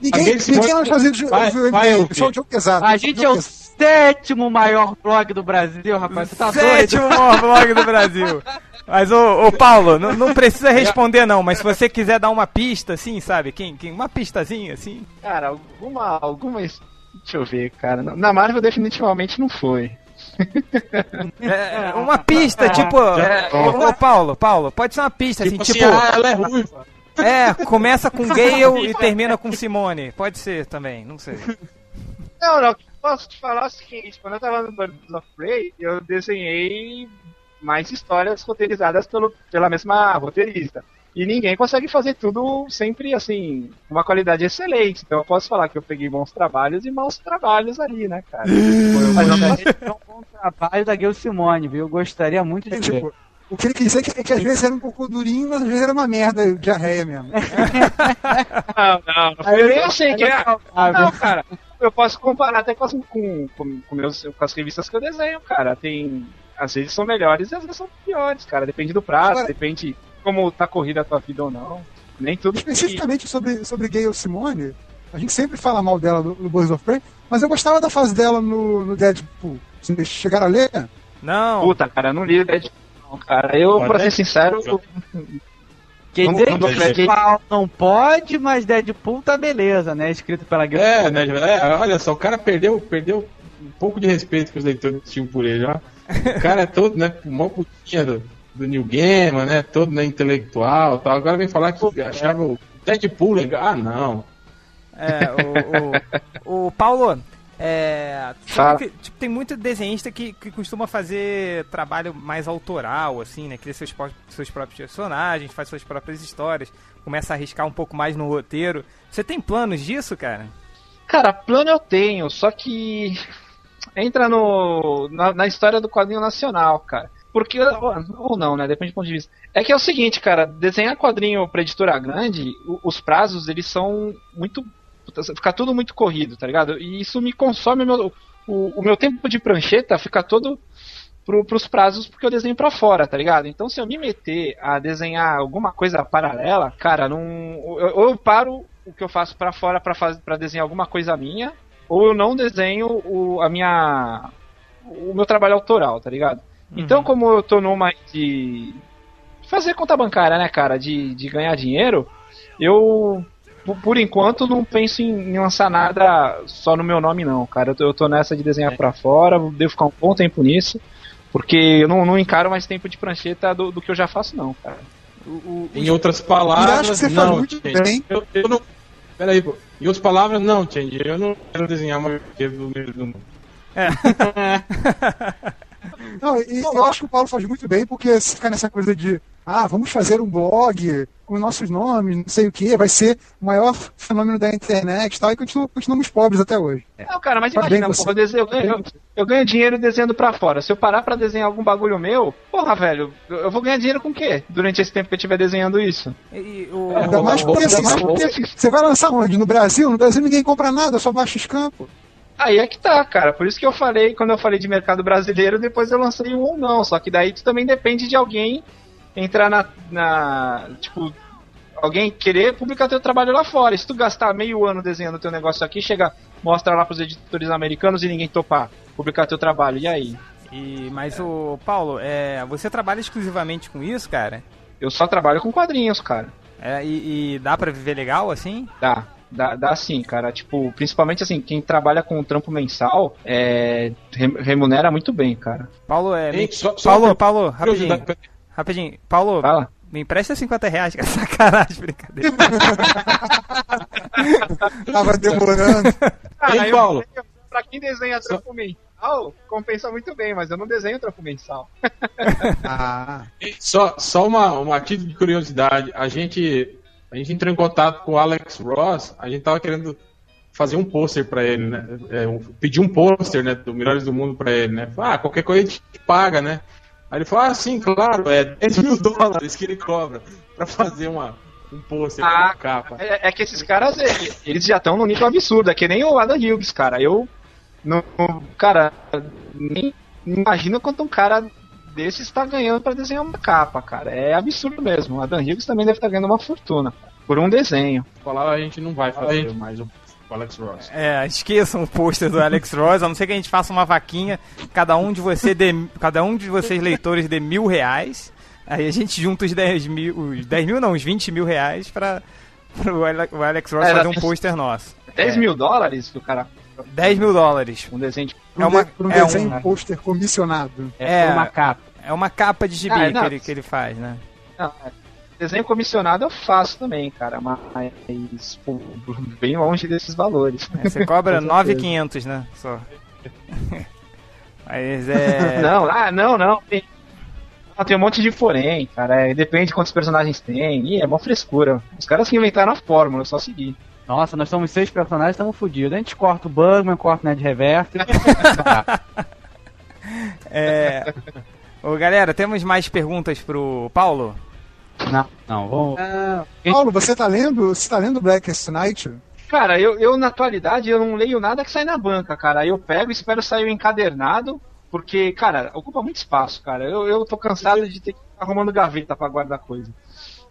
Speaker 5: Ninguém, ninguém vai fazer de-
Speaker 10: Vai,
Speaker 5: o
Speaker 10: vai,
Speaker 5: o Diogo Pesado.
Speaker 10: A gente é o sétimo maior blog do Brasil, rapaz. Você tá
Speaker 2: Sétimo
Speaker 10: doido?
Speaker 2: maior blog do Brasil. [laughs] Mas, ô, ô Paulo, não, não [laughs] precisa responder não, mas se você quiser dar uma pista, assim, sabe? Quem, quem, uma pistazinha, assim.
Speaker 9: Cara, alguma. alguma. Deixa eu ver, cara. Na- Marvel definitivamente não foi. [laughs]
Speaker 2: É, uma pista, tipo. [laughs] é, ô, ô, Paulo, Paulo, pode ser uma pista, assim,
Speaker 3: Tipo
Speaker 2: tipo.
Speaker 3: assim, ah, ela é ruiva.
Speaker 2: É, começa com Gale e termina com Simone. Pode ser também, não sei.
Speaker 9: Não, não, posso te falar o seguinte, quando eu tava no Birds of Prey, eu desenhei mais histórias roteirizadas pelo, pela mesma roteirista. E ninguém consegue fazer tudo sempre, assim, com uma qualidade excelente. Então eu posso falar que eu peguei bons trabalhos e maus trabalhos ali, né, cara? [laughs]
Speaker 10: Mas não é um bom trabalho da Gil Simone, viu? Eu gostaria muito de ver.
Speaker 5: Tipo, o que ele quis dizer é que, é que às vezes era um pouco durinho, mas às vezes era uma merda, diarreia mesmo. [laughs]
Speaker 9: Não, não, não foi bem assim, que é... Não, cara, eu posso comparar até com as, com, com, com meus, com as revistas que eu desenho, cara. Tem. Às vezes são melhores e às vezes são piores, cara. Depende do prazo,
Speaker 5: Agora-
Speaker 9: depende como tá corrida a tua vida ou não. Nem tudo que-
Speaker 5: Especificamente sobre, sobre Gayle Simone, a gente sempre fala mal dela no, no Birds of Prey, mas eu gostava da fase dela no, no Deadpool. Vocês chegaram a ler?
Speaker 2: Não.
Speaker 9: Puta, cara, eu não li o Deadpool, não, cara. Eu, pra ser sincero, eu-
Speaker 10: Quer
Speaker 9: Não-
Speaker 10: dizer
Speaker 9: não
Speaker 10: que não pode, mas Deadpool tá beleza, né? Escrito pela Gil
Speaker 3: É, né? é, olha só, o cara perdeu, perdeu um pouco de respeito que os leitores tinham por ele, ó. O cara é todo, né, mó putinha do, do New Gamer, né? Todo né, intelectual tal. Agora vem falar que achava o Deadpool legal. Ah, não.
Speaker 2: É, o, o, o Paulo, é, sabe que, tipo, tem muito desenhista que, que costuma fazer trabalho mais autoral, assim, né? Cria seus, seus próprios personagens, faz suas próprias histórias, começa a arriscar um pouco mais no roteiro. Você tem planos disso, cara?
Speaker 9: Cara, plano eu tenho, só que entra no na, na história do quadrinho nacional, cara. Porque, ou não, né? Depende do ponto de vista. É que é o seguinte, cara, desenhar quadrinho pra editora grande, os prazos, eles são muito. Fica tudo muito corrido, tá ligado? E isso me consome o meu, o, o meu tempo de prancheta, fica todo pro, pros prazos porque eu desenho pra fora, tá ligado? Então se eu me meter a desenhar alguma coisa paralela, cara, não. Eu, ou eu paro o que eu faço pra fora pra desenhar alguma coisa minha, ou eu não desenho o, a minha. o meu trabalho autoral, tá ligado? Então, como eu tô numa de fazer conta bancária, né, cara, de, de ganhar dinheiro, eu por, enquanto não penso em, em lançar nada só no meu nome não, cara. Eu tô, eu tô nessa de desenhar pra fora, devo ficar um bom tempo nisso, porque eu não, não encaro mais tempo de prancheta do, do que eu já faço não, cara.
Speaker 3: Em outras
Speaker 5: E acho
Speaker 3: palavras,
Speaker 5: que você faz
Speaker 3: não,
Speaker 5: muito
Speaker 3: gente.
Speaker 5: bem.
Speaker 3: Eu, eu não. Peraí, pô. Em outras palavras, não, Change. Eu não quero desenhar uma HQ do meu do mundo. [laughs]
Speaker 5: Não, e eu acho que o Paulo faz muito bem, porque se ficar nessa coisa de ah, vamos fazer um blog com nossos nomes, não sei o que, vai ser o maior fenômeno da internet e tal, e continu- continuamos pobres até hoje.
Speaker 9: Não, cara, mas
Speaker 5: Faz
Speaker 9: imagina, porra,
Speaker 5: você.
Speaker 9: eu, desenho, eu, ganho, eu, ganho dinheiro desenhando pra fora. Se eu parar pra desenhar algum bagulho meu, porra, velho, eu vou ganhar dinheiro com o quê? Durante esse tempo que eu estiver desenhando isso.
Speaker 2: E, o,
Speaker 5: Ainda mais porque assim, você, você vai lançar onde? No Brasil? No Brasil ninguém compra nada, só baixa os campos.
Speaker 9: Aí é que tá, cara. Por isso que eu falei, quando eu falei de mercado brasileiro, depois eu lancei um ou não. Só que daí tu também depende de alguém entrar na. na tipo, alguém querer publicar teu trabalho lá fora. E se tu gastar meio ano desenhando teu negócio aqui, chega, mostra lá pros editores americanos e ninguém topar publicar teu trabalho. E aí?
Speaker 2: E, mas o Paulo, é, você trabalha exclusivamente com isso, cara?
Speaker 9: Eu só trabalho com quadrinhos, cara.
Speaker 2: É, e, e dá pra viver legal assim?
Speaker 9: Dá. Dá, dá sim, cara. Tipo, principalmente assim, quem trabalha com trampo mensal é, rem- remunera muito bem, cara.
Speaker 2: Paulo, é.
Speaker 3: Ei,
Speaker 2: me-
Speaker 3: só- só
Speaker 2: Paulo, Paulo, rapidinho. Rapidinho. Paulo,
Speaker 9: Fala.
Speaker 2: me empresta 50 reais, cara. [laughs] Sacanagem, brincadeira. [laughs]
Speaker 5: Tava demorando.
Speaker 9: Ah,
Speaker 3: Ei,
Speaker 9: eu-
Speaker 3: Paulo.
Speaker 9: pra quem desenha trampo mensal, compensa muito bem, mas eu não desenho trampo mensal. [laughs]
Speaker 5: Ah,
Speaker 3: Só, só uma, uma título de curiosidade. A gente, a gente entrou em contato com o Alex Ross. A gente tava querendo fazer um pôster pra ele, né? É, um- pedir um pôster, né? Do Melhores do Mundo pra ele, né? Ah, qualquer coisa a gente paga, né? Aí ele falou, ah, sim, claro, é [laughs] 10 mil dólares que ele cobra pra fazer uma, um pôster,
Speaker 9: Ah,
Speaker 3: uma capa.
Speaker 9: É, é que esses caras, é, eles já estão num nível absurdo, é que nem o Adam Hughes, cara. Eu, não, cara, nem imagino quanto um cara desse está ganhando pra desenhar uma capa, cara. É absurdo mesmo. O Adam Hughes também deve estar ganhando uma fortuna por um desenho.
Speaker 3: Falar, a gente não vai fazer mais um o Alex Ross.
Speaker 2: É, esqueçam o pôster do Alex Ross, a não ser que a gente faça uma vaquinha, cada um de você dê, cada um de vocês leitores dê mil reais, aí a gente junta os 10 mil, os 10 mil não, os 20 mil reais Ale- o Alex Ross
Speaker 9: É,
Speaker 2: fazer
Speaker 9: dá-
Speaker 2: um pôster nosso.
Speaker 9: 10 mil dólares que o cara.
Speaker 2: 10 mil dólares.
Speaker 9: Um desenho de.
Speaker 2: É
Speaker 5: um,
Speaker 2: uma-
Speaker 5: um
Speaker 2: é um-
Speaker 5: desenho pôster comissionado.
Speaker 2: É,
Speaker 10: por uma capa.
Speaker 2: É uma capa de gibi
Speaker 9: Ah, não.
Speaker 2: que, ele, que ele faz, né?
Speaker 9: Não, é. Desenho comissionado eu faço também, cara, mas pô, bem longe desses valores.
Speaker 2: É, Você cobra [laughs]
Speaker 9: Com certeza.
Speaker 2: 9,500, né? Só. [laughs] Mas é. [laughs]
Speaker 9: Não, ah, não, não. Tem, ah, tem um monte de forém, cara. é, depende de quantos personagens tem. Ih, é mó frescura. Os caras que inventaram a fórmula, é só seguir.
Speaker 10: Nossa, nós somos seis personagens, estamos fodidos. A gente corta o Bugman, corta o Ned Reverso.
Speaker 2: é... Ô, galera, temos mais perguntas pro Paulo?
Speaker 10: Não, não, vamos.
Speaker 5: Paulo, você tá lendo? Você tá lendo Blackest Night?
Speaker 9: Cara, eu, eu na atualidade eu não leio nada que sai na banca, cara. Eu pego e espero sair o encadernado, porque, cara, ocupa muito espaço, cara. Eu, eu tô cansado de ter que ficar arrumando gaveta pra guardar coisa.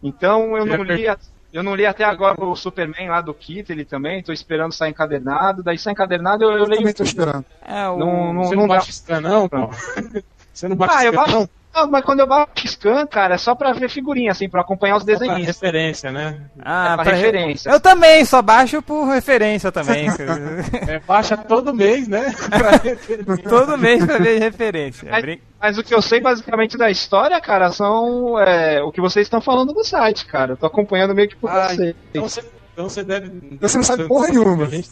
Speaker 9: Então eu não li, eu não li até agora o Superman lá do Kit, ele também, tô esperando sair encadernado. Daí sai encadernado eu, eu
Speaker 5: Eu
Speaker 9: leio.
Speaker 5: também tô esperando.
Speaker 2: É, o...
Speaker 9: Não, não,
Speaker 3: Você
Speaker 9: não
Speaker 3: não
Speaker 9: dá.
Speaker 3: baixa scan, não? [laughs] Você não baixa
Speaker 9: Ah, eu
Speaker 3: scan, não?
Speaker 9: Não, mas quando eu baixo scan, cara, é só pra ver figurinha, assim, pra acompanhar os
Speaker 3: Pra
Speaker 9: desenhos.
Speaker 3: referência, né?
Speaker 2: Ah,
Speaker 9: é pra
Speaker 2: pra
Speaker 9: referência.
Speaker 2: Eu também, só baixo por referência também. [laughs]
Speaker 3: É, baixa todo mês, né? [laughs] Pra referência.
Speaker 2: Todo mês pra ver referência.
Speaker 9: Mas,
Speaker 2: Brin-
Speaker 9: mas o que eu sei basicamente da história, cara, são é, o que vocês estão falando no site, cara. Eu tô acompanhando meio que por
Speaker 3: Ah,
Speaker 9: você.
Speaker 3: Então você, então você deve.
Speaker 5: Você não sabe porra nenhuma. [laughs]
Speaker 3: A gente,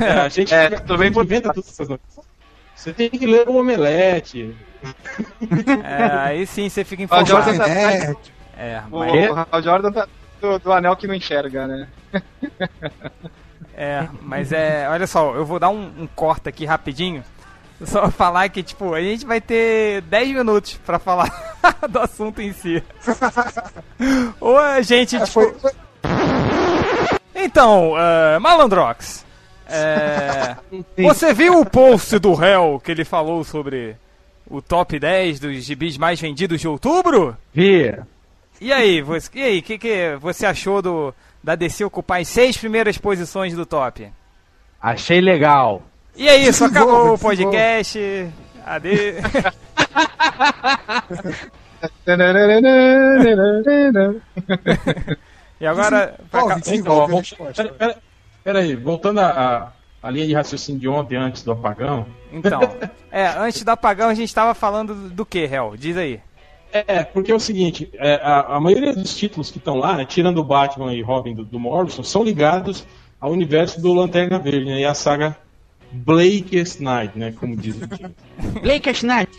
Speaker 3: é, a gente
Speaker 9: É, por
Speaker 3: inventa todas essas notícias. Você tem que ler o Omelete.
Speaker 2: É, aí sim você fica
Speaker 9: Ó, Jordan
Speaker 2: informado.
Speaker 9: tá-
Speaker 5: É,
Speaker 2: É,
Speaker 9: O,
Speaker 2: mas,
Speaker 9: o Hal Jordan tá do, do anel que não enxerga, né?
Speaker 2: é, mas é. Olha só, eu vou dar um, um corte aqui rapidinho. Só [laughs] falar que, tipo, a gente vai ter 10 minutos pra falar [laughs] do assunto em si. [laughs] Ou a gente,
Speaker 5: é,
Speaker 2: tipo.
Speaker 5: foi, foi-
Speaker 2: Então, uh, Malandrox, é, você viu o post do réu que ele falou sobre o top 10 dos gibis mais vendidos de outubro?
Speaker 10: Vi.
Speaker 2: E aí, você, e aí, que que você achou do da DC ocupar as seis primeiras posições do top?
Speaker 10: Achei legal.
Speaker 2: E é isso, [laughs] acabou o podcast. Ade... [laughs] e agora, pra
Speaker 3: Então,
Speaker 5: desenvolve
Speaker 3: ó,
Speaker 5: a
Speaker 3: à linha de raciocínio de ontem, antes do apagão.
Speaker 2: então, [laughs] é, antes do apagão a gente tava falando do que, réu? Diz aí.
Speaker 3: É, porque é o seguinte, é, a, a maioria dos títulos que estão lá, né, tirando o Batman e Robin do, do Morrison, são ligados ao universo do Lanterna Verde, né, e a saga Blake's Night, né, como diz o título. [laughs]
Speaker 10: Lakers Night.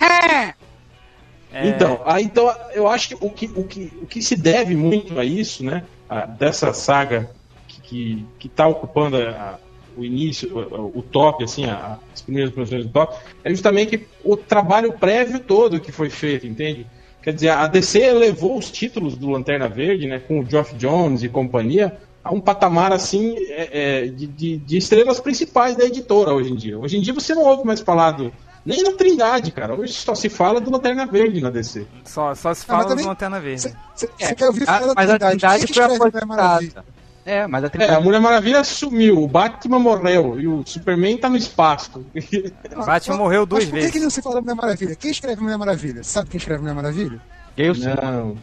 Speaker 2: É,
Speaker 3: Então, ah, então, eu acho que o, que o que o que se deve muito a isso, né, a- dessa saga que, que, que tá ocupando a- a- o início, o, o top, assim, a- as primeiras posições do top, é justamente o trabalho prévio todo que foi feito, entende? Quer dizer, a DC levou os títulos do Lanterna Verde, né, com o Geoff Jones e companhia, a um patamar assim é, é, de, de- de estrelas principais da editora hoje em dia. Hoje em dia você não ouve mais falar do. Nem na Trindade, cara. Hoje só se fala do Lanterna Verde na DC.
Speaker 2: só, só se
Speaker 5: Ah,
Speaker 2: fala
Speaker 5: também-
Speaker 2: do Lanterna Verde.
Speaker 5: Você quer ouvir
Speaker 10: Ah,
Speaker 5: falar da
Speaker 10: mas a
Speaker 5: Trindade?
Speaker 10: Trindade foi
Speaker 5: Maravilha?
Speaker 10: aposentada. É, mas a
Speaker 3: É, a. Mulher Maravilha sumiu, o Batman morreu e o Superman tá no espaço. [laughs]
Speaker 2: Batman morreu duas
Speaker 5: Mas por que,
Speaker 2: vezes.
Speaker 5: que não se fala da Mulher Maravilha? Quem escreve Mulher Maravilha? Sabe quem escreve Mulher Maravilha?
Speaker 10: Eu
Speaker 3: Não.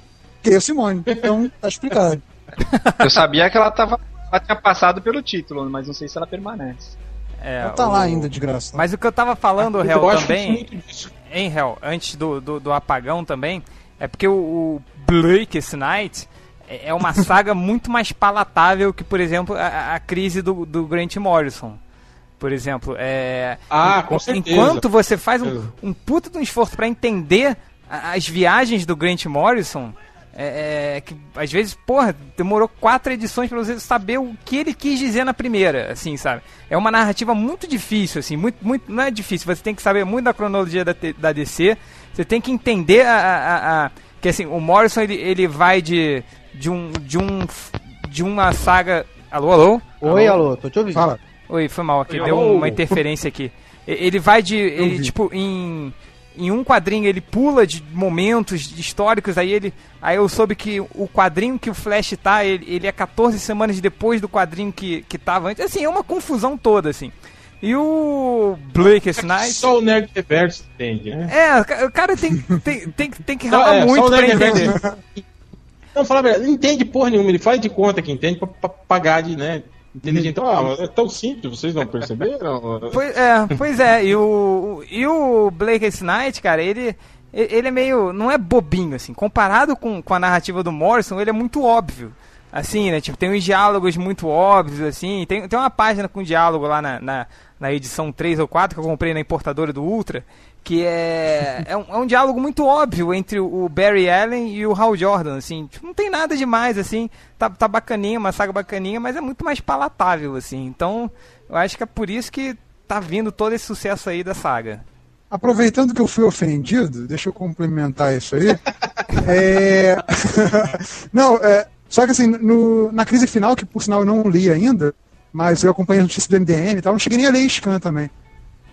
Speaker 5: Que é o Simone. Então, tá explicado. [laughs]
Speaker 9: Eu sabia que ela tava. Ela tinha passado pelo título, mas não sei se ela permanece.
Speaker 2: É,
Speaker 5: Ela tá
Speaker 2: o-
Speaker 5: lá ainda, de graça.
Speaker 2: Mas o que eu tava falando,
Speaker 3: acho
Speaker 2: também,
Speaker 3: muito disso.
Speaker 2: em réu, antes do, do, do apagão também, é porque o, o Blake's Night é é uma saga [laughs] muito mais palatável que, por exemplo, a, a crise do, do Grant Morrison. por exemplo. É,
Speaker 3: Ah, com certeza.
Speaker 2: Enquanto você faz um, um puta de um esforço pra entender as viagens do Grant Morrison, é, é, que às vezes, porra, demorou quatro edições pra você saber o que ele quis dizer na primeira, assim, sabe? É uma narrativa muito difícil, assim, muito, muito, não é difícil, você tem que saber muito da cronologia da, da DC, você tem que entender a, a- a- a- que assim, o Morrison ele, ele vai de de um de um de uma saga, alô, alô?
Speaker 11: Oi, alô, tô te ouvindo.
Speaker 5: Fala.
Speaker 2: Oi, foi mal aqui,
Speaker 3: Oi,
Speaker 2: deu
Speaker 3: alô.
Speaker 2: uma interferência aqui. Ele vai de. Ele,
Speaker 5: vi.
Speaker 2: tipo, em. Em um quadrinho ele pula de momentos históricos, aí ele. Aí eu soube que o quadrinho que o Flash tá, ele, ele é 14 semanas depois do quadrinho que, que tava antes. Assim, é uma confusão toda, assim. E o Blake Knight.
Speaker 3: Só o Nerd Reverso entende, né?
Speaker 2: É, o ca- o cara tem, tem, tem, tem que ralar
Speaker 3: é, só
Speaker 2: muito pra entender.
Speaker 3: Não, fala não entende porra nenhuma, ele faz de conta que entende pra, pra pagar de, né? Entende? Então, ah, é tão simples, vocês não perceberam? [laughs]
Speaker 2: Pois é, pois é, e o, e o Blake Knight, cara, ele, ele é meio. não é bobinho, assim. Comparado com, com a narrativa do Morrison, ele é muito óbvio. Assim, né? Tipo, tem uns diálogos muito óbvios, assim. Tem, tem uma página com diálogo lá na, na, na edição 3 ou 4 que eu comprei na importadora do Ultra. Que é, é, um, é um diálogo muito óbvio entre o Barry Allen e o Hal Jordan, assim. Tipo, não tem nada demais, assim. Tá, tá bacaninha, uma saga bacaninha, mas é muito mais palatável, assim. Então, eu acho que é por isso que tá vindo todo esse sucesso aí da saga.
Speaker 5: Aproveitando que eu fui ofendido, deixa eu complementar isso aí. [laughs] É, [laughs] não, é, só que assim, no- na crise final, que por sinal eu não li ainda, mas eu acompanhei a notícia do MDM e tal, não cheguei nem a ler Scan também.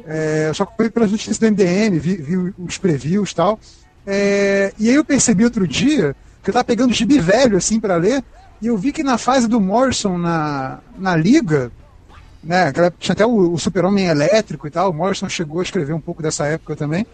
Speaker 5: É, eu só acompanhei pelas notícias do MDM, vi, vi os previews e tal. É, e aí eu percebi outro dia que eu tava pegando gibi velho assim para ler, e eu vi que na fase do Morrison na, na Liga, né, tinha até o, o Super-Homem elétrico e tal, o Morrison chegou a escrever um pouco dessa época também.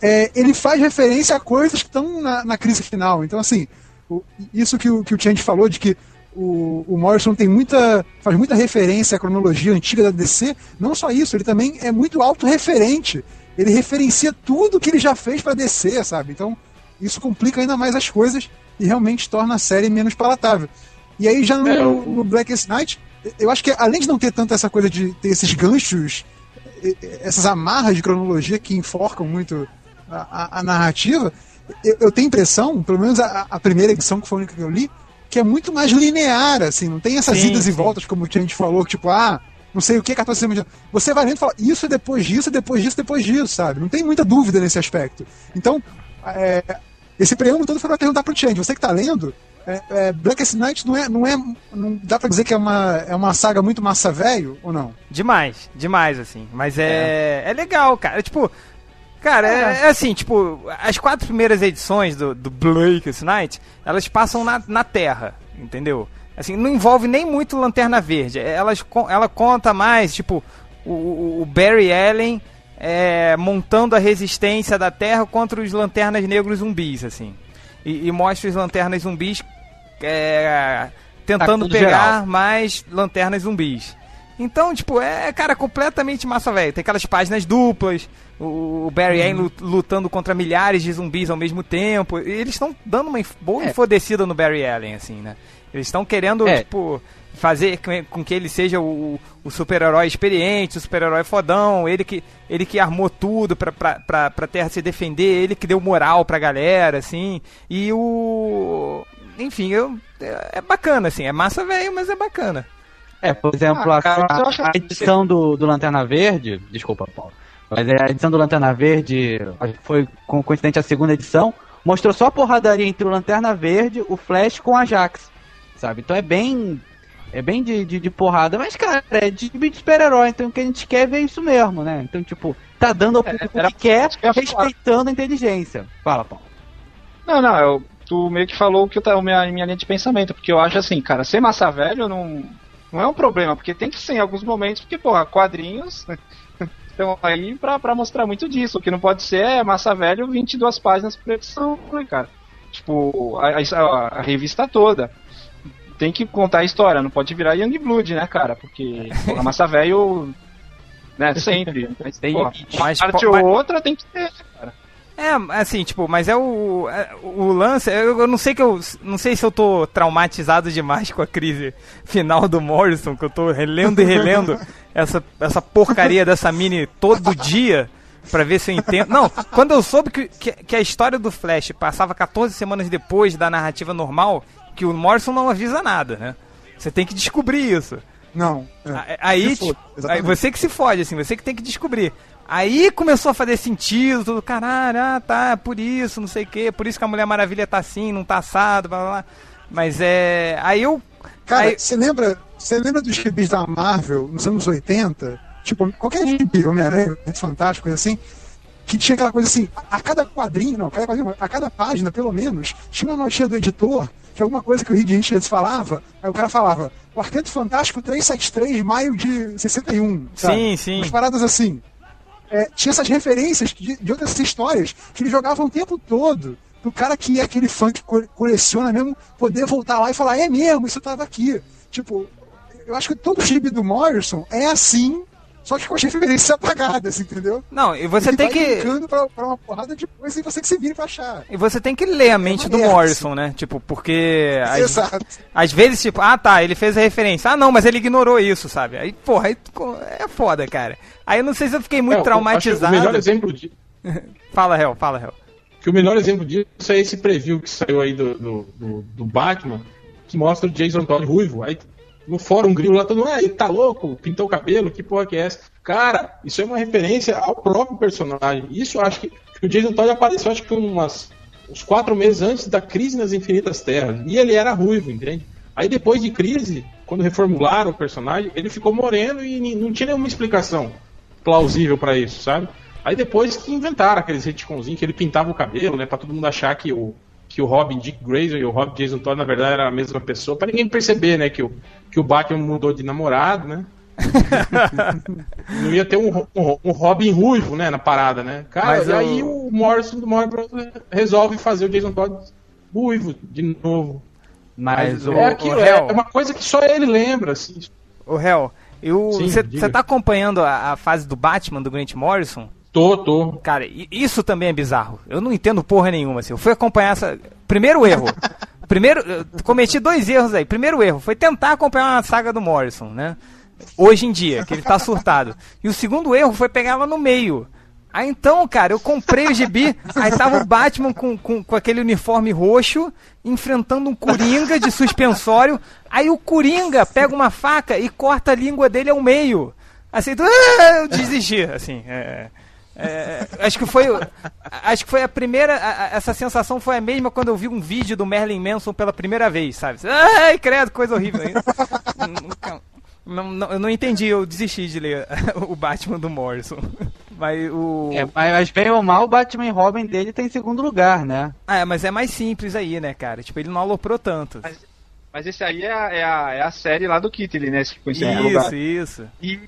Speaker 5: É, ele faz referência a coisas que estão na, na crise final. Então, assim, o- isso que o, que o Change falou de que o, o Morrison tem muita. faz muita referência à cronologia antiga da DC, não só isso, ele também é muito autorreferente. Ele referencia tudo que ele já fez para DC, sabe? Então, isso complica ainda mais as coisas e realmente torna a série menos palatável. E aí, já no,
Speaker 3: É, o-
Speaker 5: no Blackest Night, eu acho que além de não ter tanto essa coisa de ter esses ganchos, essas amarras de cronologia que enforcam muito a, a- a narrativa, eu, eu tenho impressão, pelo menos a, a primeira edição que foi a única que eu li, que é muito mais linear, assim, não tem essas
Speaker 2: Sim,
Speaker 5: idas e
Speaker 2: sim.
Speaker 5: voltas como o gente falou, que tipo, ah, não sei o que, 14 semanas. Você vai lendo e fala, isso é depois disso, depois disso, depois disso, sabe? Não tem muita dúvida nesse aspecto. Então, é, esse preâmbulo todo foi pra perguntar pro Change, você que tá lendo, é, é, Blackest Night não é, não é, não dá pra dizer que é uma, é uma saga muito massa velho, ou não?
Speaker 2: Demais, demais, assim. Mas é, é. legal, cara. Tipo, cara, é, é assim, tipo, as quatro primeiras edições do, do Blake's Night, elas passam na, na Terra, entendeu? Assim, não envolve nem muito Lanterna Verde. Elas, con- ela conta mais, tipo, o, o- Barry Allen é, montando a resistência da Terra contra os Lanternas Negros zumbis, assim. E, e mostra os Lanternas zumbis é, tentando
Speaker 10: tudo
Speaker 2: pegar
Speaker 10: geral.
Speaker 2: mais Lanternas zumbis. Então, tipo, é, cara, completamente massa velho. Tem aquelas páginas duplas, o, Barry Allen lu- lutando contra milhares de zumbis ao mesmo tempo. E eles estão dando uma boa
Speaker 10: É.
Speaker 2: enfodecida no Barry Allen, assim, né? Eles estão querendo,
Speaker 10: É.
Speaker 2: tipo, fazer com- que ele seja o, o super-herói experiente, o super-herói fodão, ele que, ele que armou tudo pra, pra, pra, pra Terra se defender, ele que deu moral pra galera, assim. E o. Enfim, eu, é, é bacana, assim, é massa velho, mas é bacana.
Speaker 10: É, por exemplo,
Speaker 9: Ah,
Speaker 10: a-
Speaker 9: cara,
Speaker 10: a, a edição do, do Lanterna Verde. Desculpa, Paulo. Mas é, a edição do Lanterna Verde foi com coincidente a segunda edição. Mostrou só a porradaria entre o Lanterna Verde, o Flash com a Jax. Sabe? Então é bem. É bem de, de, de porrada, mas, cara, é de, de super-herói, então o que a gente quer é ver isso mesmo, né? Então, tipo, tá dando ao público
Speaker 9: era-
Speaker 10: que quer,
Speaker 9: isso que falar.
Speaker 10: respeitando a inteligência. Fala, Paulo.
Speaker 9: Não, não, eu, tu meio que falou que eu tava minha, minha linha de pensamento, porque eu acho assim, cara, ser massa velho não, não é um problema, porque tem que ser em alguns momentos, porque, porra, quadrinhos estão aí pra, pra mostrar muito disso. O que não pode ser é massa velho 22 páginas por edição, né, cara? Tipo, a, a- a revista toda. Tem que contar a história, não pode virar Youngblood, né, cara? Porque porra, massa velho. Né, sempre. [laughs]
Speaker 10: Tem
Speaker 9: Porra,
Speaker 10: limite.
Speaker 9: uma
Speaker 2: Mas
Speaker 9: parte ou
Speaker 2: mas-
Speaker 9: outra tem que ter, cara.
Speaker 2: É, assim, tipo, mas é o, é, o lance, eu, eu não sei que eu não sei se eu tô traumatizado demais com a crise final do Morrison, que eu tô relendo e relendo. [laughs] essa, essa porcaria dessa mini todo dia pra ver se eu entendo. Não, quando eu soube que, que, que a história do Flash passava 14 semanas depois da narrativa normal, que o Morrison não avisa nada, né? Você tem que descobrir isso.
Speaker 5: Não. é.
Speaker 2: Aí,
Speaker 5: exatamente.
Speaker 2: aí você que se fode, assim, você que tem que descobrir. Aí começou a fazer sentido, tudo, caralho, ah, tá, por isso, não sei o quê, por isso que a Mulher Maravilha tá assim, não tá assado, blá blá blá. Mas é. Aí eu.
Speaker 5: Cara,
Speaker 2: aí-
Speaker 5: você lembra, você lembra dos gibis da Marvel nos anos 80? Tipo, qualquer gibi, Homem-Aranha, Fantástico, coisa assim, que tinha aquela coisa assim, a cada quadrinho, não, a cada página, pelo menos, tinha uma notinha do editor, que alguma coisa que o Reed Richards falava, aí o cara falava, Quarteto Fantástico 373, maio de 61. sabe?
Speaker 2: Sim, sim.
Speaker 5: Umas paradas assim. É, tinha essas referências de, de outras histórias que ele jogava o tempo todo. Do cara que é aquele fã que co- coleciona mesmo, poder voltar lá e falar, é mesmo, isso tava aqui. Tipo, eu acho que todo gibi do Morrison é assim, só que com as referências apagadas, entendeu?
Speaker 2: Não, e você
Speaker 5: Ele
Speaker 2: tem
Speaker 5: vai
Speaker 2: que.
Speaker 5: Pra, pra uma porrada de coisa e você que se vira pra achar.
Speaker 2: E você tem que ler a mente do
Speaker 5: maneiro,
Speaker 2: Morrison, né? Tipo, porque. Às, [laughs]
Speaker 5: Exato.
Speaker 2: às vezes, tipo, ah tá, ele fez a referência. Ah não, mas ele ignorou isso, sabe? Aí, porra, aí é foda, cara. Aí eu não sei se eu fiquei muito
Speaker 3: É,
Speaker 2: traumatizado.
Speaker 3: O melhor exemplo de, [laughs]
Speaker 2: Fala, Hel, fala, Hel.
Speaker 3: que o melhor exemplo disso é esse preview que saiu aí do, do, do- do Batman, que mostra o Jason Todd ruivo. Aí no fórum grilo lá, todo mundo, ah, ele tá louco, pintou o cabelo, que porra que é essa? Cara, isso é uma referência ao próprio personagem. Isso eu acho que, que o Jason Todd apareceu, acho que umas, uns quatro meses antes da crise nas Infinitas Terras. E ele era ruivo, entende? Aí depois de crise, quando reformularam o personagem, ele ficou moreno e não tinha nenhuma explicação plausível pra isso, sabe? Aí depois que inventaram aqueles retconzinhos que ele pintava o cabelo, né, Pra todo mundo achar que o que o Robin Dick Grayson e o Robin Jason Todd na verdade era a mesma pessoa, Pra ninguém perceber, né, que o que o Batman mudou de namorado, né? [laughs] Não ia ter um, um, um Robin ruivo, né, na parada, né? Cara,
Speaker 2: Mas
Speaker 3: e
Speaker 2: eu-
Speaker 3: aí o Morrison do Bros. resolve fazer o Jason Todd ruivo de novo.
Speaker 10: Mas o,
Speaker 3: é, aquilo,
Speaker 2: o
Speaker 3: é,
Speaker 2: Hell-
Speaker 3: é uma coisa que só ele lembra, assim.
Speaker 2: Ô, Hel,
Speaker 3: Sim,
Speaker 2: você tá acompanhando a, a fase do Batman, do Grant Morrison?
Speaker 3: Tô, tô.
Speaker 2: Cara, isso também é bizarro. Eu não entendo porra nenhuma, assim. Eu fui acompanhar essa. Primeiro erro. [laughs] Primeiro. eu cometi dois erros aí. Primeiro erro foi tentar acompanhar uma saga do Morrison, né? Hoje em dia, que ele tá surtado. E o segundo erro foi pegar ela no meio. Aí então, cara, eu comprei o gibi, aí tava o Batman com, com, com aquele uniforme roxo, enfrentando um Coringa de suspensório. Aí o Coringa pega uma faca e corta a língua dele ao meio. Assim, tu- [laughs] eu desisti, assim. é, é, acho que foi o- acho que foi a primeira a- a- essa sensação foi a mesma quando eu vi um vídeo do Merlin Manson pela primeira vez sabe ai credo coisa horrível não, não, eu não entendi eu desisti de ler o Batman do Morrison mas o
Speaker 10: É, mas mas bem ou mal, o Batman e Robin dele tem segundo lugar, né?
Speaker 2: ah, é, mas é mais simples aí né cara tipo ele não aloprou tanto
Speaker 9: Mas esse aí é a, é a, é a série lá do Kitty, né? Esse que foi em segundo
Speaker 2: isso
Speaker 9: lugar.
Speaker 2: isso
Speaker 9: E...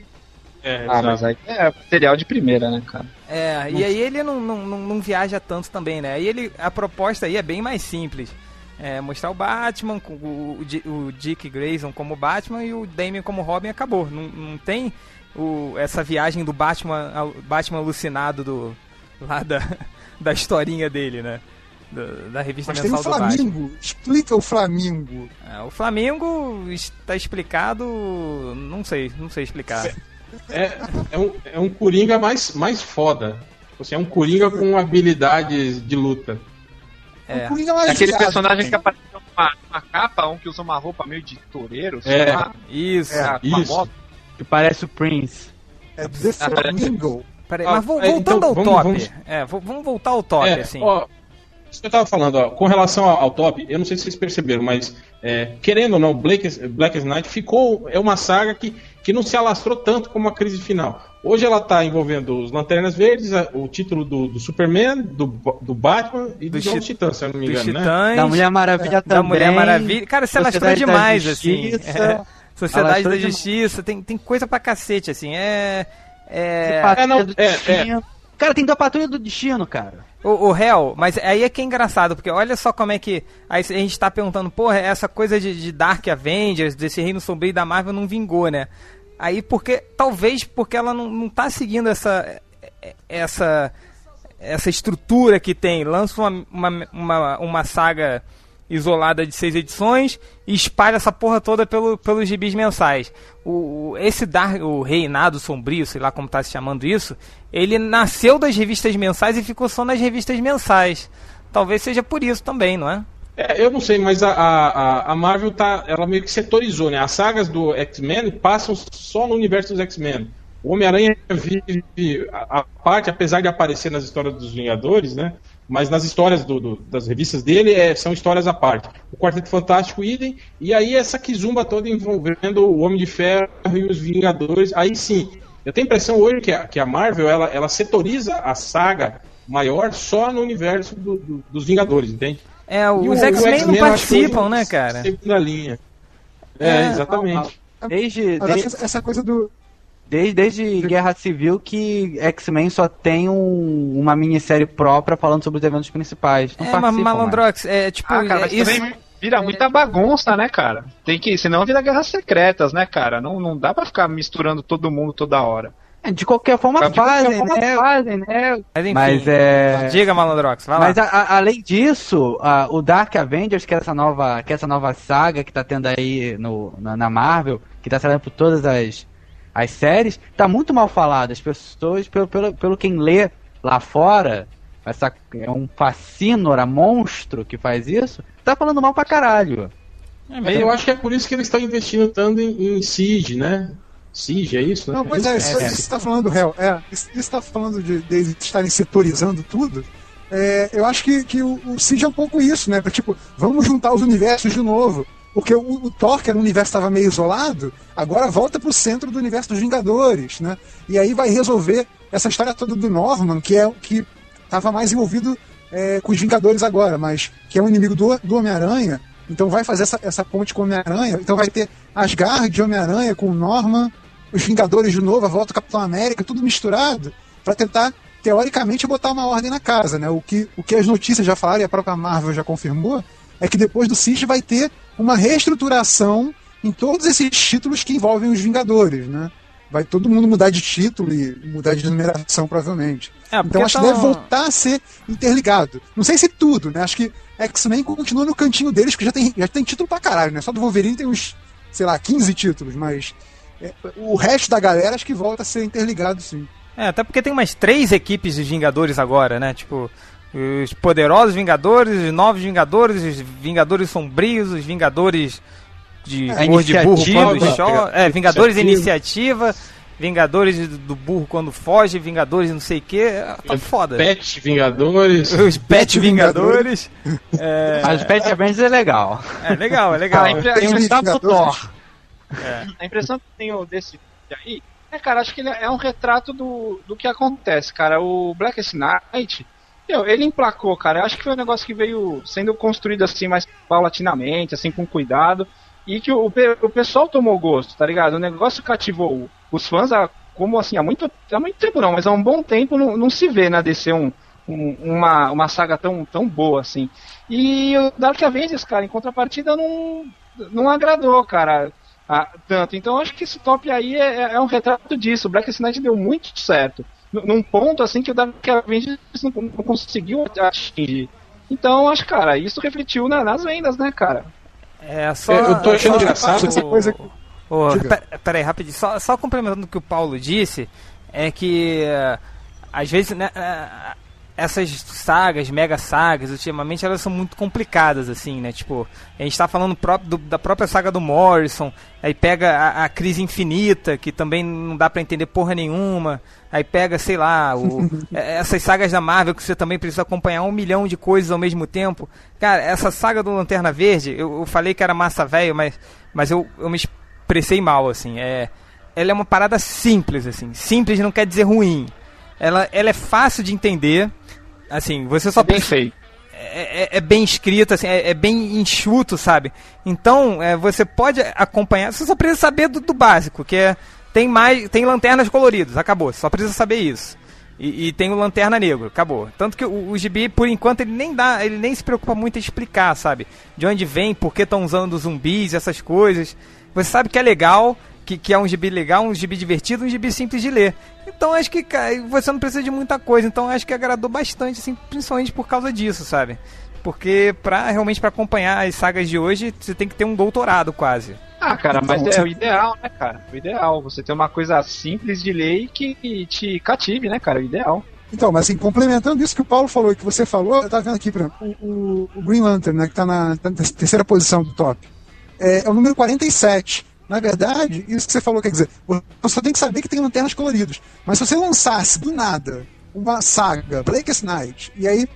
Speaker 3: É,
Speaker 9: Ah, mas aí é material de primeira, né, cara?
Speaker 2: É, e aí ele não, não, não, não viaja tanto também, né? Aí ele, a proposta aí é bem mais simples. É, mostrar o Batman, com o, o, Di- o Dick Grayson como Batman e o Damian como Robin acabou. Não, não tem o, essa viagem do Batman, Batman alucinado do, lá da, [laughs] da historinha dele, né? Da, da revista
Speaker 5: Mas tem o
Speaker 2: mensal do Batman.
Speaker 5: Flamingo. Explica o Flamingo.
Speaker 2: É, o Flamengo está explicado. Não sei, não sei explicar.
Speaker 3: É, é, um, é um Coringa mais, mais foda. Assim, é um Coringa com habilidades de luta.
Speaker 2: É.
Speaker 5: Mais
Speaker 9: É aquele personagem que apareceu numa, numa capa, um que usa uma roupa meio de toureiro, sei
Speaker 3: É.
Speaker 9: lá,
Speaker 2: Isso.
Speaker 9: uma
Speaker 3: isso.
Speaker 9: moto.
Speaker 10: Que parece o Prince.
Speaker 5: É The Flamingo.
Speaker 2: Peraí,
Speaker 3: Ah,
Speaker 2: mas vo-
Speaker 3: é,
Speaker 2: voltando
Speaker 3: então,
Speaker 2: ao
Speaker 3: vamos-
Speaker 2: top.
Speaker 3: vamos-
Speaker 2: É, vamos voltar ao top,
Speaker 3: É,
Speaker 2: assim.
Speaker 3: ó, isso que eu tava falando, ó, com relação ao, ao top, eu não sei se vocês perceberam, mas é, querendo ou não, Black, Black Knight ficou. É uma saga que, que não se alastrou tanto como a crise final. Hoje ela tá envolvendo os Lanternas Verdes, a- o título do, do Superman, do, do Batman e dos
Speaker 2: Dos
Speaker 3: Novos
Speaker 2: Ti-
Speaker 3: Titãs, se eu não me engano, né?
Speaker 2: Titãs,
Speaker 10: Da Mulher Maravilha
Speaker 2: da
Speaker 10: também.
Speaker 2: Mulher Maravilha. Cara, se alastrou
Speaker 10: Sociedade da
Speaker 2: demais, assim.
Speaker 10: Justiça.
Speaker 2: É, Sociedade da. Justiça, tem, tem coisa pra cacete, assim. É. É.
Speaker 3: É, não,
Speaker 10: do
Speaker 3: é,
Speaker 10: Destino. Cara, tem da Patrulha do Destino, cara.
Speaker 2: O, o réu, mas aí é que é engraçado, porque olha só como é que. Aí a gente tá perguntando, porra, essa coisa de, de Dark Avengers, desse reino sombrio da Marvel não vingou, né? Aí porque. Talvez porque ela não, não tá seguindo essa. Essa. Essa estrutura que tem. Lança uma, uma, uma, uma saga isolada de seis edições e espalha essa porra toda pelo, pelos gibis mensais. O, esse Dark, o Reinado Sombrio, sei lá como tá se chamando isso, ele nasceu das revistas mensais e ficou só nas revistas mensais. Talvez seja por isso também, não é?
Speaker 3: É, eu não sei, mas a, a- a Marvel tá, ela meio que setorizou, né? As sagas do X-Men passam só no universo dos X-Men. O Homem-Aranha vive a, a parte, apesar de aparecer nas histórias dos Vingadores, né? Mas nas histórias do- do- das revistas dele é, são histórias à parte. O Quarteto Fantástico, idem, e aí essa quizumba toda envolvendo o Homem de Ferro e os Vingadores. Aí sim, eu tenho a impressão hoje que a, que a Marvel ela, ela setoriza a saga maior só no universo do- do- dos Vingadores, entende?
Speaker 2: É,
Speaker 3: E
Speaker 2: os
Speaker 3: o- o
Speaker 2: X-Men não participam,
Speaker 3: hoje
Speaker 2: né, cara?
Speaker 3: Segunda linha. É,
Speaker 2: É,
Speaker 3: exatamente.
Speaker 10: Desde, desde,
Speaker 5: essa, essa coisa do.
Speaker 10: Desde, desde Guerra Civil que X-Men só tem um- uma minissérie própria falando sobre os eventos principais. Não
Speaker 2: É, mas
Speaker 10: participam mais.
Speaker 2: Malandrox, é tipo.
Speaker 9: Ah, cara, mas
Speaker 2: é, isso...
Speaker 9: também vira muita bagunça, né, cara? Tem que, senão vira guerras secretas, né, cara? Não, não dá pra ficar misturando todo mundo toda hora.
Speaker 10: É, De qualquer forma
Speaker 9: De qualquer
Speaker 10: fazem,
Speaker 9: forma
Speaker 10: né?
Speaker 9: fazem, né?
Speaker 2: Mas, enfim,
Speaker 10: Mas é.
Speaker 2: Diga, Malandrox, vai lá.
Speaker 10: Mas a- a- além disso, a- o Dark Avengers, que é essa nova, que é essa nova saga que tá tendo aí no, na, na Marvel, que tá saindo por todas as, as séries, tá muito mal falado. As pessoas, pelo, pelo, pelo quem lê lá fora, essa, é um fascínora monstro que faz isso, tá falando mal pra caralho.
Speaker 3: Mas eu acho que é por isso que eles estão investindo tanto em, em Siege, né? Siege, é isso? né?
Speaker 5: Não, pois é, isso,
Speaker 10: É.
Speaker 5: isso que você tá falando, réu. É, isso isso tá falando de, de eles estarem setorizando tudo. É, eu acho que, que o, o Siege é um pouco isso, né? Tipo, vamos juntar os universos de novo. Porque o, o Thor, que era um universo estava meio isolado, agora volta pro centro do universo dos Vingadores, né? E aí vai resolver essa história toda do Norman, que é o que estava mais envolvido é, com os Vingadores agora, mas que é um inimigo do, do Homem-Aranha. Então vai fazer essa, essa ponte com o Homem-Aranha. Então vai ter Asgard de Homem-Aranha com o Norman, os Vingadores de novo, a volta do Capitão América, tudo misturado, para tentar, teoricamente, botar uma ordem na casa, né? O que, o que as notícias já falaram e a própria Marvel já confirmou é que depois do Siege vai ter uma reestruturação em todos esses títulos que envolvem os Vingadores, né? Vai todo mundo mudar de título e mudar de numeração, provavelmente.
Speaker 2: É,
Speaker 5: então acho que
Speaker 2: tão-
Speaker 5: deve voltar a ser interligado. Não sei se tudo, né? Acho que X-Men continua no cantinho deles, que já tem, já tem título pra caralho, né? Só do Wolverine tem uns, sei lá, 15 títulos, mas é, o resto da galera acho que volta a ser interligado, sim.
Speaker 2: É, até porque tem umas três equipes de Vingadores agora, né? Tipo, os poderosos Vingadores, os novos Vingadores, os Vingadores sombrios, os Vingadores de
Speaker 10: É,
Speaker 2: cor de burro quando chora. É, Vingadores
Speaker 3: Iniciativa.
Speaker 2: iniciativa, Vingadores do burro quando foge, Vingadores não sei o que. Tá foda.
Speaker 3: Pet Vingadores.
Speaker 2: Os Pet Vingadores. [laughs] É,
Speaker 10: Mas o Pet Avengers é legal.
Speaker 2: é legal, é legal.
Speaker 9: Ah, impre-
Speaker 10: Tem um
Speaker 5: Os
Speaker 10: do
Speaker 5: Vingadores.
Speaker 10: Thor.
Speaker 9: A impressão que eu tenho desse aí é, cara, acho que ele é um retrato do, do que acontece, cara. O Blackest Night, ele emplacou, cara. Eu acho que foi um negócio que veio sendo construído assim mais paulatinamente, assim, com cuidado. E que o, o pessoal tomou gosto, tá ligado? O negócio cativou os fãs há, como assim, há muito, há muito tempo não, mas há um bom tempo não, não se vê na DC um, um- uma, uma saga tão, tão boa assim. E o Dark Avengers, cara, em contrapartida, não, não agradou, cara, ah, tanto. Então acho que esse top aí é, é um retrato disso. O Black Knight deu muito certo. Num ponto assim que o Dark Avengers não, não conseguiu atingir. Então, acho, cara, isso refletiu na- nas vendas, né, cara?
Speaker 2: É, só.
Speaker 3: Eu tô achando
Speaker 2: só-
Speaker 3: engraçado
Speaker 5: essa coisa que-
Speaker 2: Ô,
Speaker 5: Diga.
Speaker 2: pe- peraí, rapidinho. Só, só complementando o que o Paulo disse, é que eh, às vezes né, eh, essas sagas, mega sagas, ultimamente elas são muito complicadas, assim, né? Tipo, a gente tá falando do- da própria saga do Morrison, aí pega a, a crise infinita, que também não dá pra entender porra nenhuma. Aí pega, sei lá, o- eh, [laughs] essas sagas da Marvel que você também precisa acompanhar um milhão de coisas ao mesmo tempo. Cara, essa saga do Lanterna Verde, eu, eu falei que era massa velho, mas, mas eu, eu me expressei mal, assim. É, ela é uma parada simples, assim. Simples não quer dizer ruim. Ela, ela é fácil de entender. Assim, você só
Speaker 9: Bem
Speaker 2: precisa-
Speaker 9: feito.
Speaker 2: é, é- é bem escrito, assim, é, é bem enxuto, sabe? Então, é, você pode acompanhar, você só precisa saber do, do básico, que é tem mais, tem lanternas coloridas, acabou, só precisa saber isso. E, e tem o Lanterna Negro, acabou. Tanto que o, o gibi, por enquanto, ele nem dá, ele nem se preocupa muito em explicar, sabe? De onde vem, por que estão usando zumbis, essas coisas. Você sabe que é legal, que, que é um gibi legal, um gibi divertido, um gibi simples de ler. Então acho que cara, você não precisa de muita coisa. Então acho que agradou bastante, assim, principalmente por causa disso, sabe? Porque pra, realmente pra acompanhar as sagas de hoje, você tem que ter um doutorado quase.
Speaker 9: Ah, cara, mas é o ideal, né, cara? O ideal. Você ter uma coisa simples de ler e que te cative, né, cara? O ideal.
Speaker 5: Então, mas assim, complementando isso que o Paulo falou e que você falou, eu tava vendo aqui, por exemplo, o, o- o Green Lantern, né, que tá na, tá na terceira posição do top. É, é o número 47. Na verdade, isso que você falou, quer dizer, você só tem que saber que tem lanternas coloridas. Mas se você lançasse do nada uma saga, Blackest Night, e aí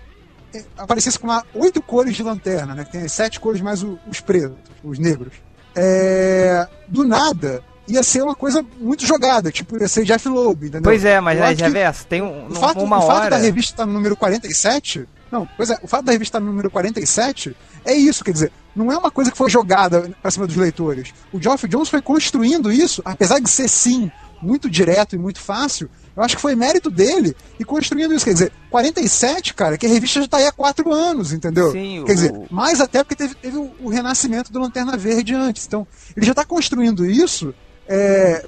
Speaker 5: é, aparecesse com oito cores de lanterna, né? Que tem as sete cores mais o- os pretos, os negros. É, do nada, ia ser uma coisa muito jogada, tipo, ia ser Jeff Loeb, entendeu?
Speaker 2: Pois é, mas né,
Speaker 5: acho que-
Speaker 2: Reverso, tem um,
Speaker 5: o fato,
Speaker 2: uma
Speaker 5: o fato
Speaker 2: hora.
Speaker 5: da revista estar no número 47. Não, pois é, o fato da revista estar no número 47 é isso, quer dizer, não é uma coisa que foi jogada pra cima dos leitores. O Geoff Jones foi construindo isso, apesar de ser sim muito direto e muito fácil, eu acho que foi mérito dele e construindo isso. Quer dizer, 47, cara, que a revista já tá aí há quatro anos, entendeu?
Speaker 2: Sim,
Speaker 5: quer
Speaker 2: o-
Speaker 5: dizer, mais até porque teve, teve o, o renascimento do Lanterna Verde antes. Então, ele já tá construindo isso. É,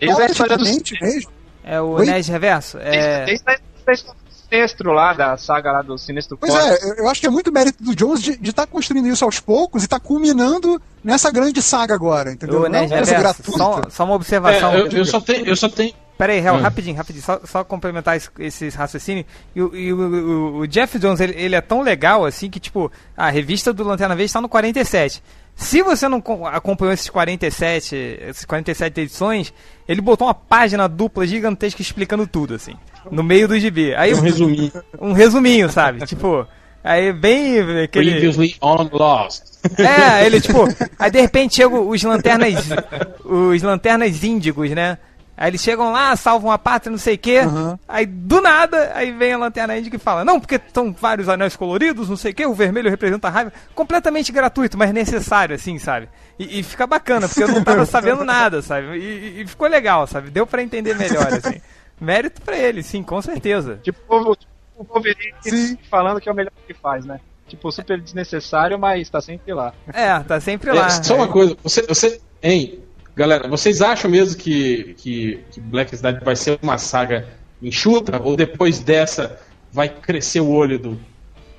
Speaker 9: Ele vai
Speaker 5: mesmo.
Speaker 2: É o
Speaker 5: Oi?
Speaker 2: Nerd Reverso. É...
Speaker 9: Desde, desde, desde Sinestro lá, da saga lá do Sinestro
Speaker 5: Pois é, eu- eu acho que é muito mérito do Jones de estar construindo isso aos poucos e estar culminando nessa grande saga agora, entendeu?
Speaker 2: O
Speaker 5: Não é gratuita.
Speaker 2: só, só uma observação.
Speaker 3: É, eu, eu só tenho, eu só tenho.
Speaker 2: Pera aí, Hel,
Speaker 3: Hum.
Speaker 2: rapidinho, rapidinho, só, só complementar esse, esses raciocínios. E, o- e o, o- o Jeff Jones, ele, ele é tão legal assim que, tipo, a revista do Lanterna Verde está no 47. Se você não co- acompanhou esses 47, esses 47 edições, ele botou uma página dupla gigantesca explicando tudo, assim, no meio do gibi. Aí,
Speaker 3: Um resuminho.
Speaker 2: um resuminho, sabe? [laughs] tipo, aí bem aquele...
Speaker 3: Previously on Lost.
Speaker 2: É, ele tipo, aí de repente chegam os lanternas, os lanternas índigos, né? Aí eles chegam lá, salvam a pátria, não sei o quê. Aí do nada, aí vem a lanterna índica e fala: Não, porque são vários anéis coloridos, não sei o quê, o vermelho representa a raiva. Completamente gratuito, mas necessário, assim, sabe? E, e fica bacana, porque eu não tava sabendo nada, sabe? E, e- e ficou legal, sabe? Deu pra entender melhor, assim. Mérito pra ele, sim, com certeza.
Speaker 9: Tipo o, tipo o Wolverine falando que é o melhor que faz, né? Tipo, super desnecessário, mas tá sempre lá.
Speaker 2: É, tá sempre lá.
Speaker 3: É, só uma coisa, você, você, hein, galera, vocês acham mesmo que, que, que Black Knight vai ser uma saga enxuta ou depois dessa vai crescer o olho do,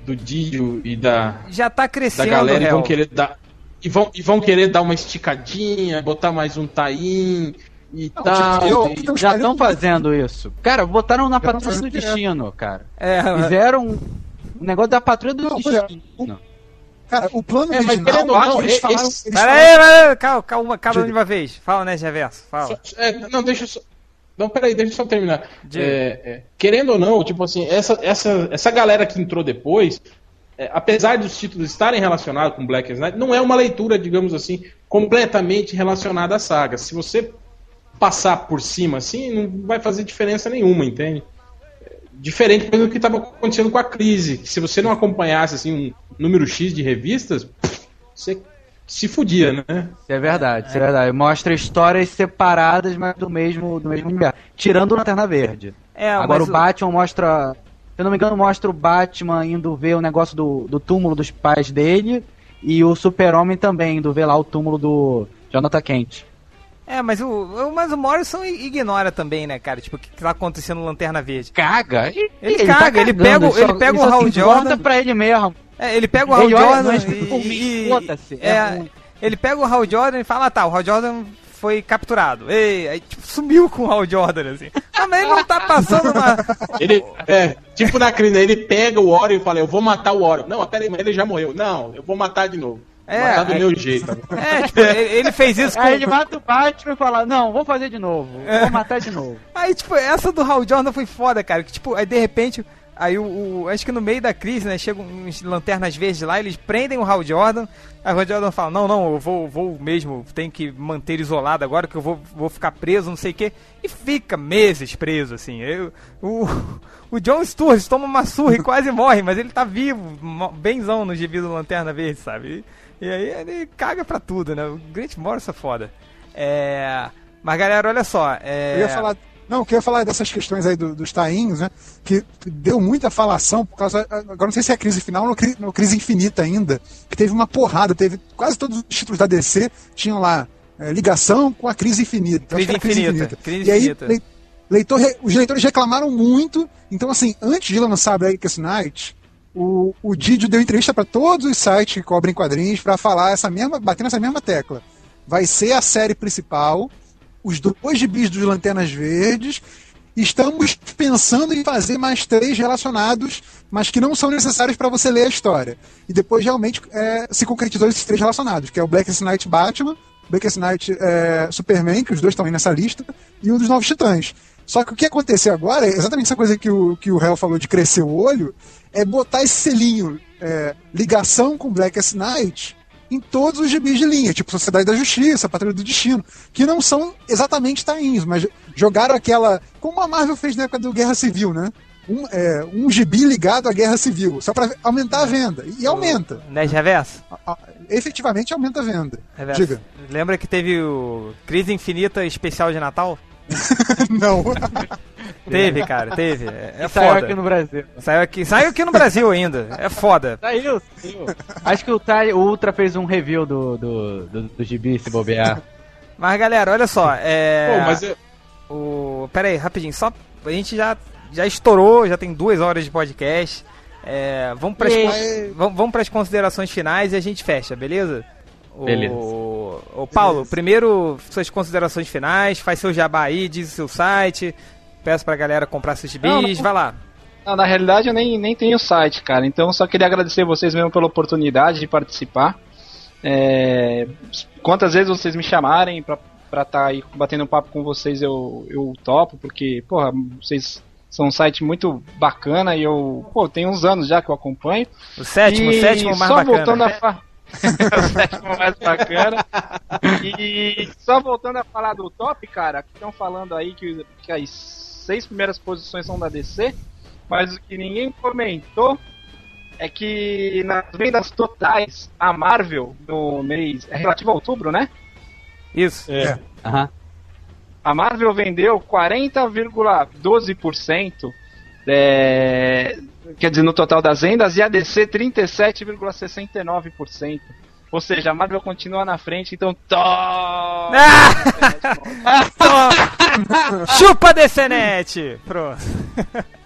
Speaker 3: do Dio e da,
Speaker 2: Já tá
Speaker 3: da
Speaker 2: crescendo,
Speaker 3: galera e vão querer dar e vão, e vão querer dar uma esticadinha, botar mais um tain e tal.
Speaker 5: tipo, eu-
Speaker 3: e-
Speaker 5: então,
Speaker 10: Já estão fazendo isso. Cara, botaram na Patrulha do. Destino, cara.
Speaker 2: É,
Speaker 10: Fizeram um um negócio da Patrulha do
Speaker 5: Não, é,
Speaker 10: Destino.
Speaker 5: Cara, o plano
Speaker 3: É, mas
Speaker 5: original,
Speaker 3: querendo ou não,
Speaker 5: eles falaram, eles
Speaker 2: Pera
Speaker 5: falaram-
Speaker 2: aí, pera aí, calma, calma, um de uma vez. Fala, né, Reverso, fala.
Speaker 3: É, não, deixa eu só. Não, peraí, deixa eu só terminar.
Speaker 2: Diga.
Speaker 3: É, é, querendo ou não, tipo assim, essa, essa, essa galera que entrou depois, é, apesar dos títulos estarem relacionados com Black Knight, não é uma leitura, digamos assim, completamente relacionada à saga. Se você passar por cima assim, não vai fazer diferença nenhuma, entende? Diferente do que estava acontecendo com a crise. que Se você não acompanhasse assim, um número X de revistas, você se fudia, né?
Speaker 10: Isso é verdade, isso é verdade. Mostra histórias separadas, mas do mesmo, do mesmo universo. Tirando o Lanterna Verde.
Speaker 2: É,
Speaker 10: Agora o Batman mostra. Se eu não me engano, mostra o Batman indo ver o negócio do, do túmulo dos pais dele. E o Super-Homem também indo ver lá o túmulo do Jonathan Kent.
Speaker 2: É, mas o, o- mas o Morrison ignora também, né, cara? Tipo, o que tá acontecendo no Lanterna Verde.
Speaker 10: Caga? Ele,
Speaker 2: Ele caga, ele
Speaker 10: cagando,
Speaker 2: pega o-
Speaker 10: só-
Speaker 2: ele pega o
Speaker 10: só
Speaker 2: Hal Jordan-
Speaker 10: pra ele mesmo.
Speaker 2: É, ele pega o Hal
Speaker 10: Ele
Speaker 2: Jordan
Speaker 10: mas
Speaker 2: e,
Speaker 10: por mim,
Speaker 2: e-
Speaker 10: é
Speaker 2: é, ele pega o Hal Jordan e fala, ah, tá, o Hal Jordan foi capturado. Ei, aí tipo, sumiu com o Hal Jordan, assim. Ah, mas ele não tá passando uma...
Speaker 3: Ele, é, tipo na crise, ele pega o Orion e fala, eu vou matar o Orion. Não, pera aí, mas ele já morreu. Não, eu vou matar de novo.
Speaker 2: É,
Speaker 3: matar do
Speaker 2: aí-
Speaker 3: meu jeito. [laughs]
Speaker 2: É, tipo, ele, fez isso com...
Speaker 10: Aí ele mata o Batman e fala, não, vou fazer de novo. Vou matar de novo. [laughs]
Speaker 2: Aí, tipo, essa do Hal Jordan foi foda, cara. Que, tipo, aí de repente, aí o, o- Acho que no meio da crise, né? Chegam uns lanternas verdes lá, eles prendem o Hal Jordan. Aí o Hal Jordan fala: Não, não, eu vou, vou mesmo, tenho que manter isolado agora, que eu vou, vou ficar preso, não sei o quê. E fica meses preso, assim. Eu, o, o John Sturges toma uma surra e quase morre, mas ele tá vivo, benzão no gibi do Lanterna Verde, sabe? E, e aí ele caga pra tudo, né? O Grant Morrison é foda. É. Mas galera, olha só. É...
Speaker 5: Eu ia falar. Não, eu queria falar dessas questões aí do- dos tainhos, né? Que deu muita falação por causa. Agora não sei se é a crise final ou cri- ou crise infinita ainda. Que teve uma porrada, teve. Quase todos os títulos da DC tinham lá é, ligação com a crise infinita. Então,
Speaker 2: Crise
Speaker 5: que era
Speaker 2: infinita, crise
Speaker 5: e aí,
Speaker 2: infinita.
Speaker 5: lei- leitor, os leitores reclamaram muito. Então, assim, antes de lançar Blackest Night, o, o Didio deu entrevista para todos os sites que cobrem quadrinhos para falar essa mesma, bater nessa mesma tecla. Vai ser a série principal, os dois gibis dos Lanternas Verdes. Estamos pensando em fazer mais três relacionados, mas que não são necessários para você ler a história. E depois realmente é, se concretizou esses três relacionados, que é o Blackest Night Batman, Blackest Night é, Superman, que os dois estão aí nessa lista, e o dos Novos Titãs. Só que o que aconteceu agora é exatamente essa coisa que o, que o Hell falou de crescer o olho, é botar esse selinho, é, ligação com Blackest Night, em todos os gibis de linha, tipo Sociedade da Justiça, Patrulha do Destino, que não são exatamente tainhos, mas jogaram aquela. Como a Marvel fez na época do Guerra Civil, né? Um, é, um gibi ligado à Guerra Civil, só para aumentar a venda. E aumenta.
Speaker 2: Nerd Reverso?
Speaker 5: Efetivamente aumenta a venda.
Speaker 2: Reverso.
Speaker 5: Diga.
Speaker 2: Lembra que teve o Crise Infinita especial de Natal? [laughs]
Speaker 5: não.
Speaker 2: Teve, cara, teve. É, é
Speaker 10: E saiu
Speaker 2: foda.
Speaker 10: aqui no Brasil.
Speaker 2: Saiu aqui, saiu aqui no Brasil ainda. É foda.
Speaker 10: Saiu, saiu. Acho que o, o Ultra fez um review do, do, do, do gibi, se bobear.
Speaker 2: Mas galera, olha só, é.
Speaker 3: Pô, mas eu-
Speaker 2: O... Pera aí, rapidinho, só. A gente já, já estourou, já tem duas horas de podcast. É, vamos para
Speaker 5: E-
Speaker 2: vamos, vamos as considerações finais e a gente fecha, beleza? O- O Paulo, primeiro suas considerações finais, faz seu jabá aí, diz o seu site, peço pra galera comprar seus
Speaker 9: Não, não.
Speaker 2: vai lá.
Speaker 9: Não, na realidade eu nem, nem tenho site, cara. Então só queria agradecer vocês mesmo pela oportunidade de participar. É, quantas vezes vocês me chamarem pra estar tá aí batendo um papo com vocês, eu, eu topo, porque, porra, vocês são um site muito bacana e eu, pô, tem uns anos já que eu acompanho.
Speaker 2: O sétimo, o
Speaker 9: E
Speaker 2: sétimo mais
Speaker 9: só
Speaker 2: bacana.
Speaker 9: voltando a fa... o sétimo mais bacana. E só voltando a falar do top, cara, que estão falando aí que, que as seis primeiras posições são da DC, mas o que ninguém comentou é que nas vendas totais, a Marvel, no mês. É relativo a outubro, né?
Speaker 2: Isso.
Speaker 3: É.
Speaker 10: Aham.
Speaker 9: A Marvel vendeu 40,12%, é, quer dizer, no total das vendas, e a DC 37,69%. Ou seja, a Marvel continua na frente, então toma! [laughs]
Speaker 2: Toma. Chupa DCNet! Pronto. [laughs]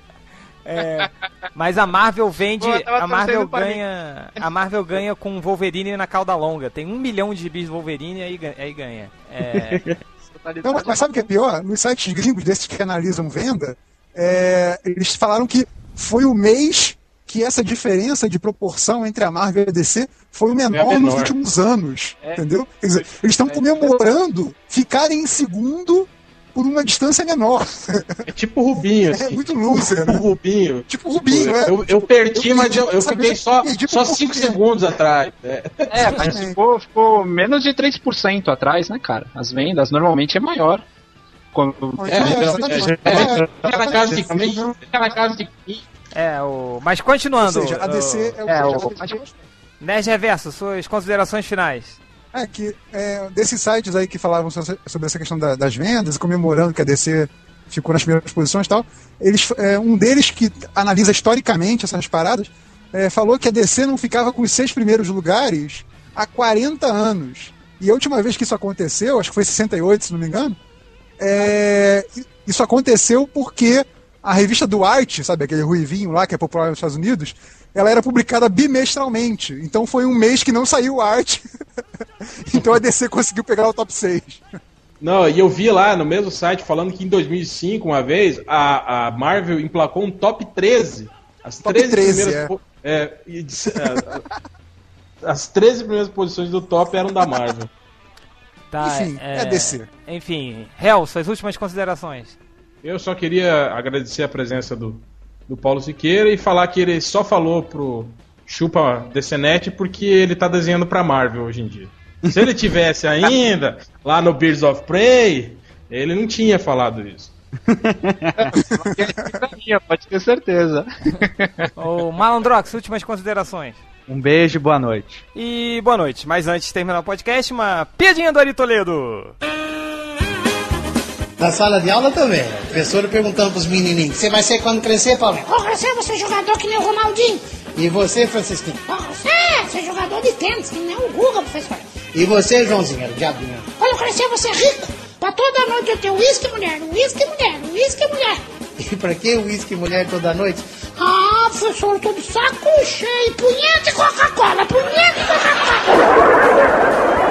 Speaker 2: É, mas a Marvel vende.
Speaker 9: Pô,
Speaker 2: A Marvel ganha. A Marvel ganha com Wolverine na cauda longa. Tem um milhão de gibis de Wolverine e aí, aí ganha. É, [laughs]
Speaker 5: Não, mas, mas sabe o que é pior? Nos sites gringos desses que analisam venda, é, eles falaram que foi o mês que essa diferença de proporção entre a Marvel e a DC foi o menor,
Speaker 3: É menor.
Speaker 5: nos últimos anos.
Speaker 9: É.
Speaker 5: Entendeu? Eles estão comemorando ficarem em segundo por uma distância menor.
Speaker 3: É tipo o Rubinho, [laughs]
Speaker 5: É
Speaker 3: assim.
Speaker 5: muito loser,
Speaker 3: Tipo o
Speaker 5: né?
Speaker 3: Rubinho.
Speaker 5: Tipo o Rubinho, é.
Speaker 3: Eu, eu perdi,
Speaker 5: Eu
Speaker 3: mas eu, eu fiquei só,
Speaker 5: perdi
Speaker 3: só
Speaker 5: por
Speaker 3: 5
Speaker 5: pouquinho.
Speaker 3: segundos atrás. É.
Speaker 9: É, mas ficou, ficou menos de 3% atrás, né, cara? As vendas normalmente é maior. Quando-
Speaker 3: É, é,
Speaker 5: É,
Speaker 3: Fica na casa de
Speaker 5: exatamente.
Speaker 3: 15. Fica na casa de 15.
Speaker 2: é, o. Mas
Speaker 5: Ou
Speaker 2: continuando.
Speaker 5: seja, a DC é o
Speaker 9: é,
Speaker 5: que
Speaker 9: o-
Speaker 5: fez-
Speaker 2: Nerd Reverso, suas considerações finais.
Speaker 5: É que é, desses sites aí que falavam so- sobre essa questão da- das vendas, comemorando que a DC ficou nas primeiras posições e tal, eles, é, um deles que analisa historicamente essas paradas é, falou que a DC não ficava com os seis primeiros lugares há 40 anos. E a última vez que isso aconteceu, acho que foi em 68, se não me engano, é, isso aconteceu porque a revista do Arte, sabe, aquele ruivinho lá que é popular nos Estados Unidos, ela era publicada bimestralmente. Então foi um mês que não saiu arte. [laughs] então a DC conseguiu pegar o top 6.
Speaker 3: Não, e eu vi lá no mesmo site falando que em 2005, uma vez, a, a Marvel emplacou um top 13. As
Speaker 5: Top
Speaker 3: 13,
Speaker 5: 13,
Speaker 3: primeiras.
Speaker 5: é.
Speaker 3: é, é, as 13 primeiras posições do top eram da Marvel.
Speaker 2: Tá,
Speaker 5: Enfim, é DC.
Speaker 2: Enfim, Hel, suas últimas considerações.
Speaker 3: Eu só queria agradecer a presença do, do Paulo Siqueira e falar que ele só falou pro Chupa DCNet porque ele tá desenhando pra Marvel hoje em dia. Se ele tivesse [laughs] ainda lá no Birds of Prey, ele não tinha falado isso. [laughs]
Speaker 9: Pode ter certeza.
Speaker 2: Ô, Malandrox, últimas considerações.
Speaker 10: Um beijo e boa noite.
Speaker 2: E boa noite. Mas antes de terminar o podcast, uma piadinha do Ari Toledo.
Speaker 11: Na sala de aula também. O professor perguntando pros menininhos: Você vai ser quando crescer, Paulinho?
Speaker 6: Vou crescer, vou ser jogador que nem o Ronaldinho.
Speaker 11: E você, Francisquinho?
Speaker 6: Vou crescer, ser jogador de tênis, que nem o Guga, professor.
Speaker 11: E você, Joãozinho? Era o diabinho.
Speaker 6: Quando eu crescer, vou ser rico. Pra toda noite eu ter uísque, mulher, uísque, mulher, uísque, mulher.
Speaker 11: E pra que uísque mulher toda noite?
Speaker 6: Ah, eu tô de saco cheio. Punheta e Coca-Cola, punheta e Coca-Cola.